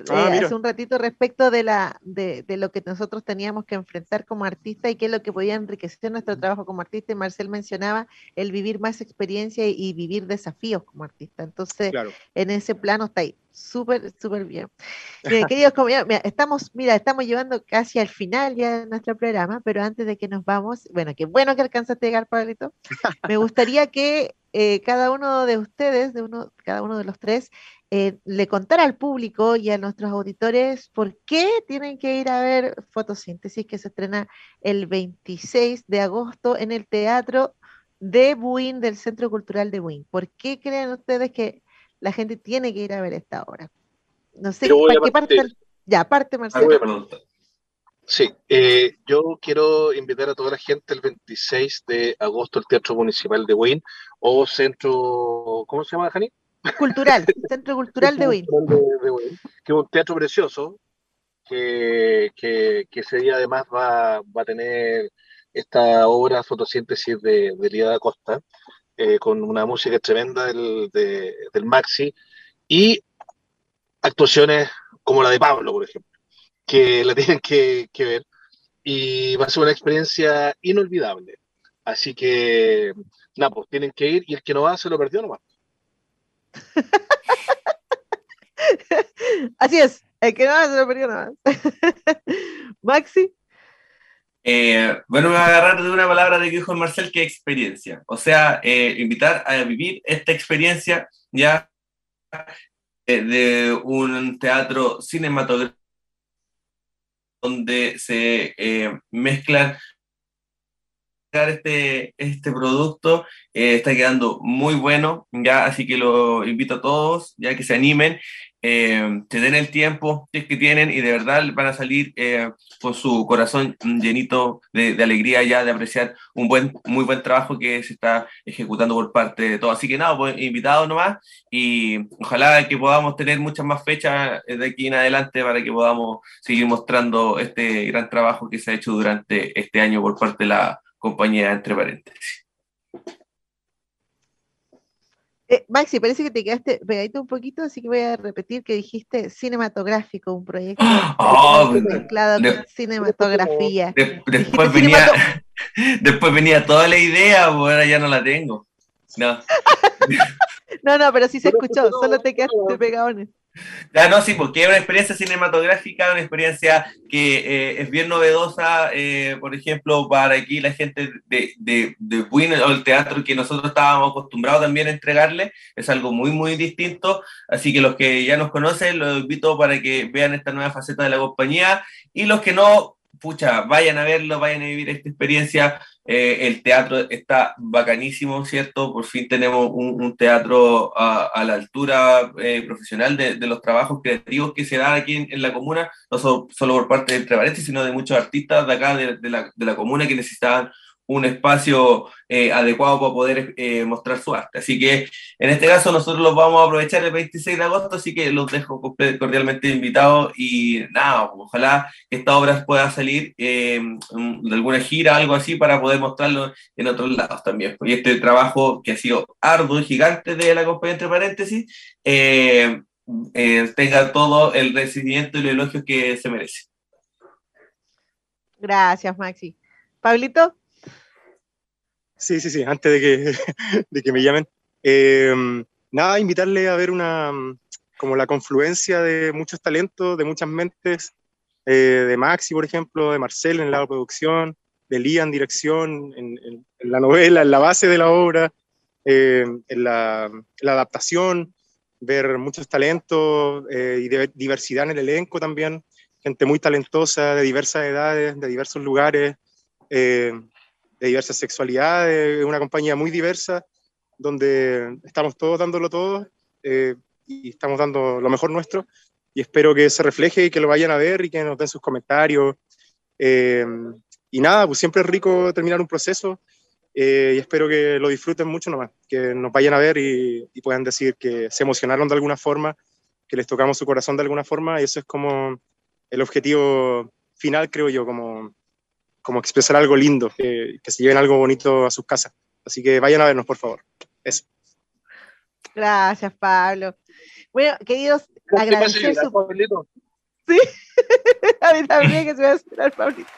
ah, eh, hace un ratito respecto de, la, de, de, lo que nosotros teníamos que enfrentar como artista y qué es lo que podía enriquecer nuestro trabajo como artista. Y Marcel mencionaba el vivir más experiencia y, vivir desafíos como artista. Entonces, en ese plano está ahí. Súper, súper bien. [LAUGHS] queridos mira, estamos, mira, estamos llevando casi al final ya de nuestro programa, pero antes de que nos vamos, bueno, qué bueno que alcanzaste a llegar, Pablito. [LAUGHS] Me gustaría que eh, cada uno de ustedes, de uno, cada uno de los tres, eh, le contara al público y a nuestros auditores por qué tienen que ir a ver Fotosíntesis, que se estrena el 26 de agosto en el Teatro de Buin, del Centro Cultural de Buin. ¿Por qué creen ustedes que la gente tiene que ir a ver esta obra. No sé, ¿para qué parte? Ya, parte, Marcelo. Sí, eh, yo quiero invitar a toda la gente el 26 de agosto al Teatro Municipal de Wayne o Centro, ¿cómo se llama, Jani? Cultural, [LAUGHS] Centro Cultural de Wayne. Que es un teatro precioso, que, que, que, ese día además va, va, a tener esta obra fotosíntesis de, de Lía da Costa, eh, con una música tremenda del, de, del Maxi y actuaciones como la de Pablo, por ejemplo, que la [LAUGHS] tienen que, que ver y va a ser una experiencia inolvidable. Así que, nada, pues tienen que ir y el que no va se lo perdió nomás. [LAUGHS] Así es, el que no se lo perdió nomás. [LAUGHS] Maxi. Eh, bueno, me voy a agarrar de una palabra de que dijo Marcel, que experiencia. O sea, eh, invitar a vivir esta experiencia ya eh, de un teatro cinematográfico donde se mezclan este, este producto eh, está quedando muy bueno, ya, así que lo invito a todos, ya que se animen eh, se den el tiempo que tienen y de verdad van a salir eh, con su corazón llenito de, de, alegría ya de apreciar un buen, muy buen trabajo que se está ejecutando por parte de todos. Así que nada, pues invitados nomás y ojalá que podamos tener muchas más fechas de aquí en adelante para que podamos seguir mostrando este gran trabajo que se ha hecho durante este año por parte de la compañía Entre Paréntesis. Eh, Maxi, parece que te quedaste pegadito un poquito, así que voy a repetir que dijiste cinematográfico, un proyecto [GASPS] oh, mezclado con cinematografía. después, venía, [LAUGHS] después venía toda la idea, pues, ahora ya no la tengo. No. [LAUGHS] no, no, pero sí se escuchó, solo te quedaste pegado en eso. Ah, no, sí, porque es una experiencia cinematográfica, una experiencia que eh, es bien novedosa, eh, por ejemplo, para aquí la gente de, de, de o el teatro que nosotros estábamos acostumbrados también a entregarle, es algo muy, muy distinto. Así que los que ya nos conocen, los invito para que vean esta nueva faceta de la compañía y los que no, pucha, vayan a verlo, vayan a vivir esta experiencia eh, el teatro está bacanísimo, ¿cierto? Por fin tenemos un, teatro a, la altura eh, profesional de, los trabajos creativos que se dan aquí en, la comuna, no solo, por parte de Entre sino de muchos artistas de acá, la, de la comuna que necesitaban un espacio eh, adecuado para poder eh, mostrar su arte. Así que en este caso nosotros los vamos a aprovechar el 26 de agosto, así que los dejo cordialmente invitados y nada, ojalá esta obra pueda salir eh, de alguna gira, algo así, para poder mostrarlo en otros lados también. Y este trabajo que ha sido arduo y gigante de la compañía, entre paréntesis, tenga todo el recibimiento y el elogio que se merece. Gracias, Maxi. Pablito. Sí, sí, sí, antes de que, [LAUGHS] de que me llamen. Em, nada, invitarle a ver una, como la confluencia de muchos talentos, de muchas mentes, eh, de Maxi, por ejemplo, de Marcel en la producción, de Lía en dirección, en, la novela, en la base de la obra, em, en, la, la, adaptación, ver muchos talentos eh, y de diversidad en el elenco también, gente muy talentosa, de diversas edades, de diversos lugares. De diversas sexualidades, una compañía muy diversa, donde estamos todos dándolo todo eh, y estamos dando lo mejor nuestro. Y espero que se refleje y que lo vayan a ver y que nos den sus comentarios. Eh, y nada, pues siempre es rico terminar un proceso eh, y espero que lo disfruten mucho nomás, que nos vayan a ver y, puedan decir que se emocionaron de alguna forma, que les tocamos su corazón de alguna forma y eso es como el objetivo final, creo yo, como, como expresar algo lindo, que, se lleven algo bonito a sus casas. Así que vayan a vernos, por favor. Eso. Gracias, Pablo. Bueno, queridos, agradecer su... Sí, [LAUGHS] a mí también que se va a esperar, Pablito.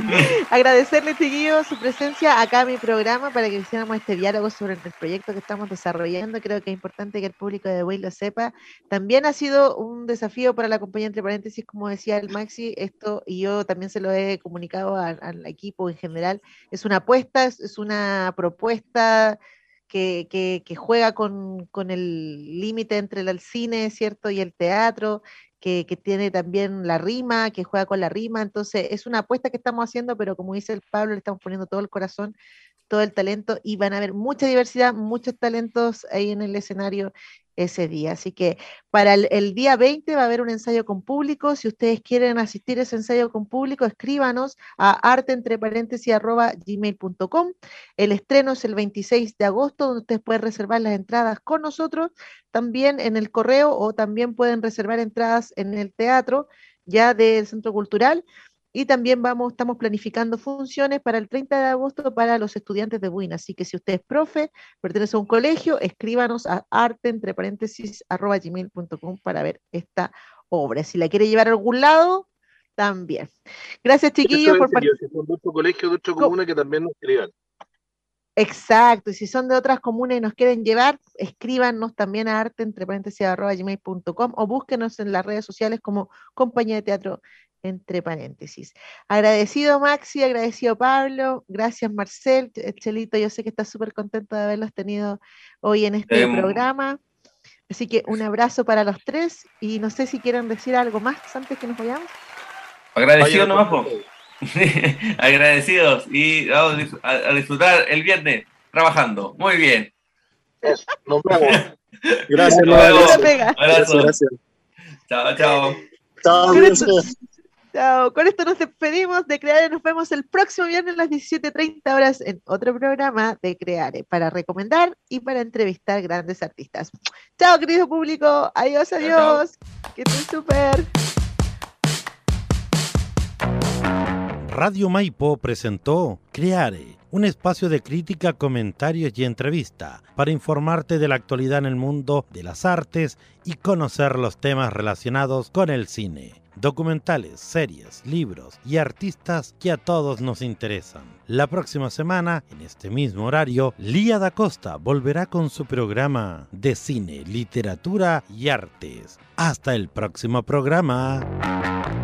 [LAUGHS] Agradecerle, chiquillos, su presencia acá en mi programa para que hiciéramos este diálogo sobre el proyecto que estamos desarrollando. Creo que es importante que el público de Way lo sepa. También ha sido un desafío para la compañía, entre paréntesis, como decía el Maxi, esto, y yo también se lo he comunicado al, equipo en general, es una apuesta, es, una propuesta que, que, juega con, con el límite entre el cine, ¿cierto? Y el teatro, que, tiene también la rima, que juega con la rima. Entonces, es una apuesta que estamos haciendo, pero como dice el Pablo, le estamos poniendo todo el corazón todo el talento y van a haber mucha diversidad, muchos talentos ahí en el escenario ese día. Así que para el, día 20 va a haber un ensayo con público. Si ustedes quieren asistir a ese ensayo con público, escríbanos a arte entre paréntesis arroba gmail.com. El estreno es el 26 de agosto, donde ustedes pueden reservar las entradas con nosotros, también en el correo o también pueden reservar entradas en el teatro ya del Centro Cultural. Y también vamos, estamos planificando funciones para el 30 de agosto para los estudiantes de WIN. Así que si usted es profe, pertenece a un colegio, escríbanos a arte entre paréntesis arroba gmail.com para ver esta obra. Si la quiere llevar a algún lado, también. Gracias, chiquillos, por participar. Si son de otro colegio, de otra comuna, que también nos escriban. Exacto, y si son de otras comunas y nos quieren llevar, escríbanos también a arte entre paréntesis arroba gmail.com o búsquenos en las redes sociales como Compañía de Teatro entre paréntesis. Agradecido Maxi, agradecido Pablo, gracias Marcel, Chelito, yo sé que estás súper contento de haberlos tenido hoy en este em, programa. Así que un abrazo para los tres y no sé si quieren decir algo más antes que nos vayamos. Agradecido nomás, [LAUGHS] Agradecidos y vamos a disfrutar el viernes trabajando. Muy bien. nos vemos. [LAUGHS] Gracias, Gracias. Chao, chao. Chao, con esto nos despedimos de Creare. Nos vemos el próximo viernes a las 17.30 horas en otro programa de Creare para recomendar y para entrevistar grandes artistas. Chao, querido público. Adiós, adiós. Que estén súper. Radio Maipo presentó Creare, un espacio de crítica, comentarios y entrevista para informarte de la actualidad en el mundo de las artes y conocer los temas relacionados con el cine documentales, series, libros y artistas que a todos nos interesan. La próxima semana, en este mismo horario, Lía da Costa volverá con su programa de cine, literatura y artes. Hasta el próximo programa.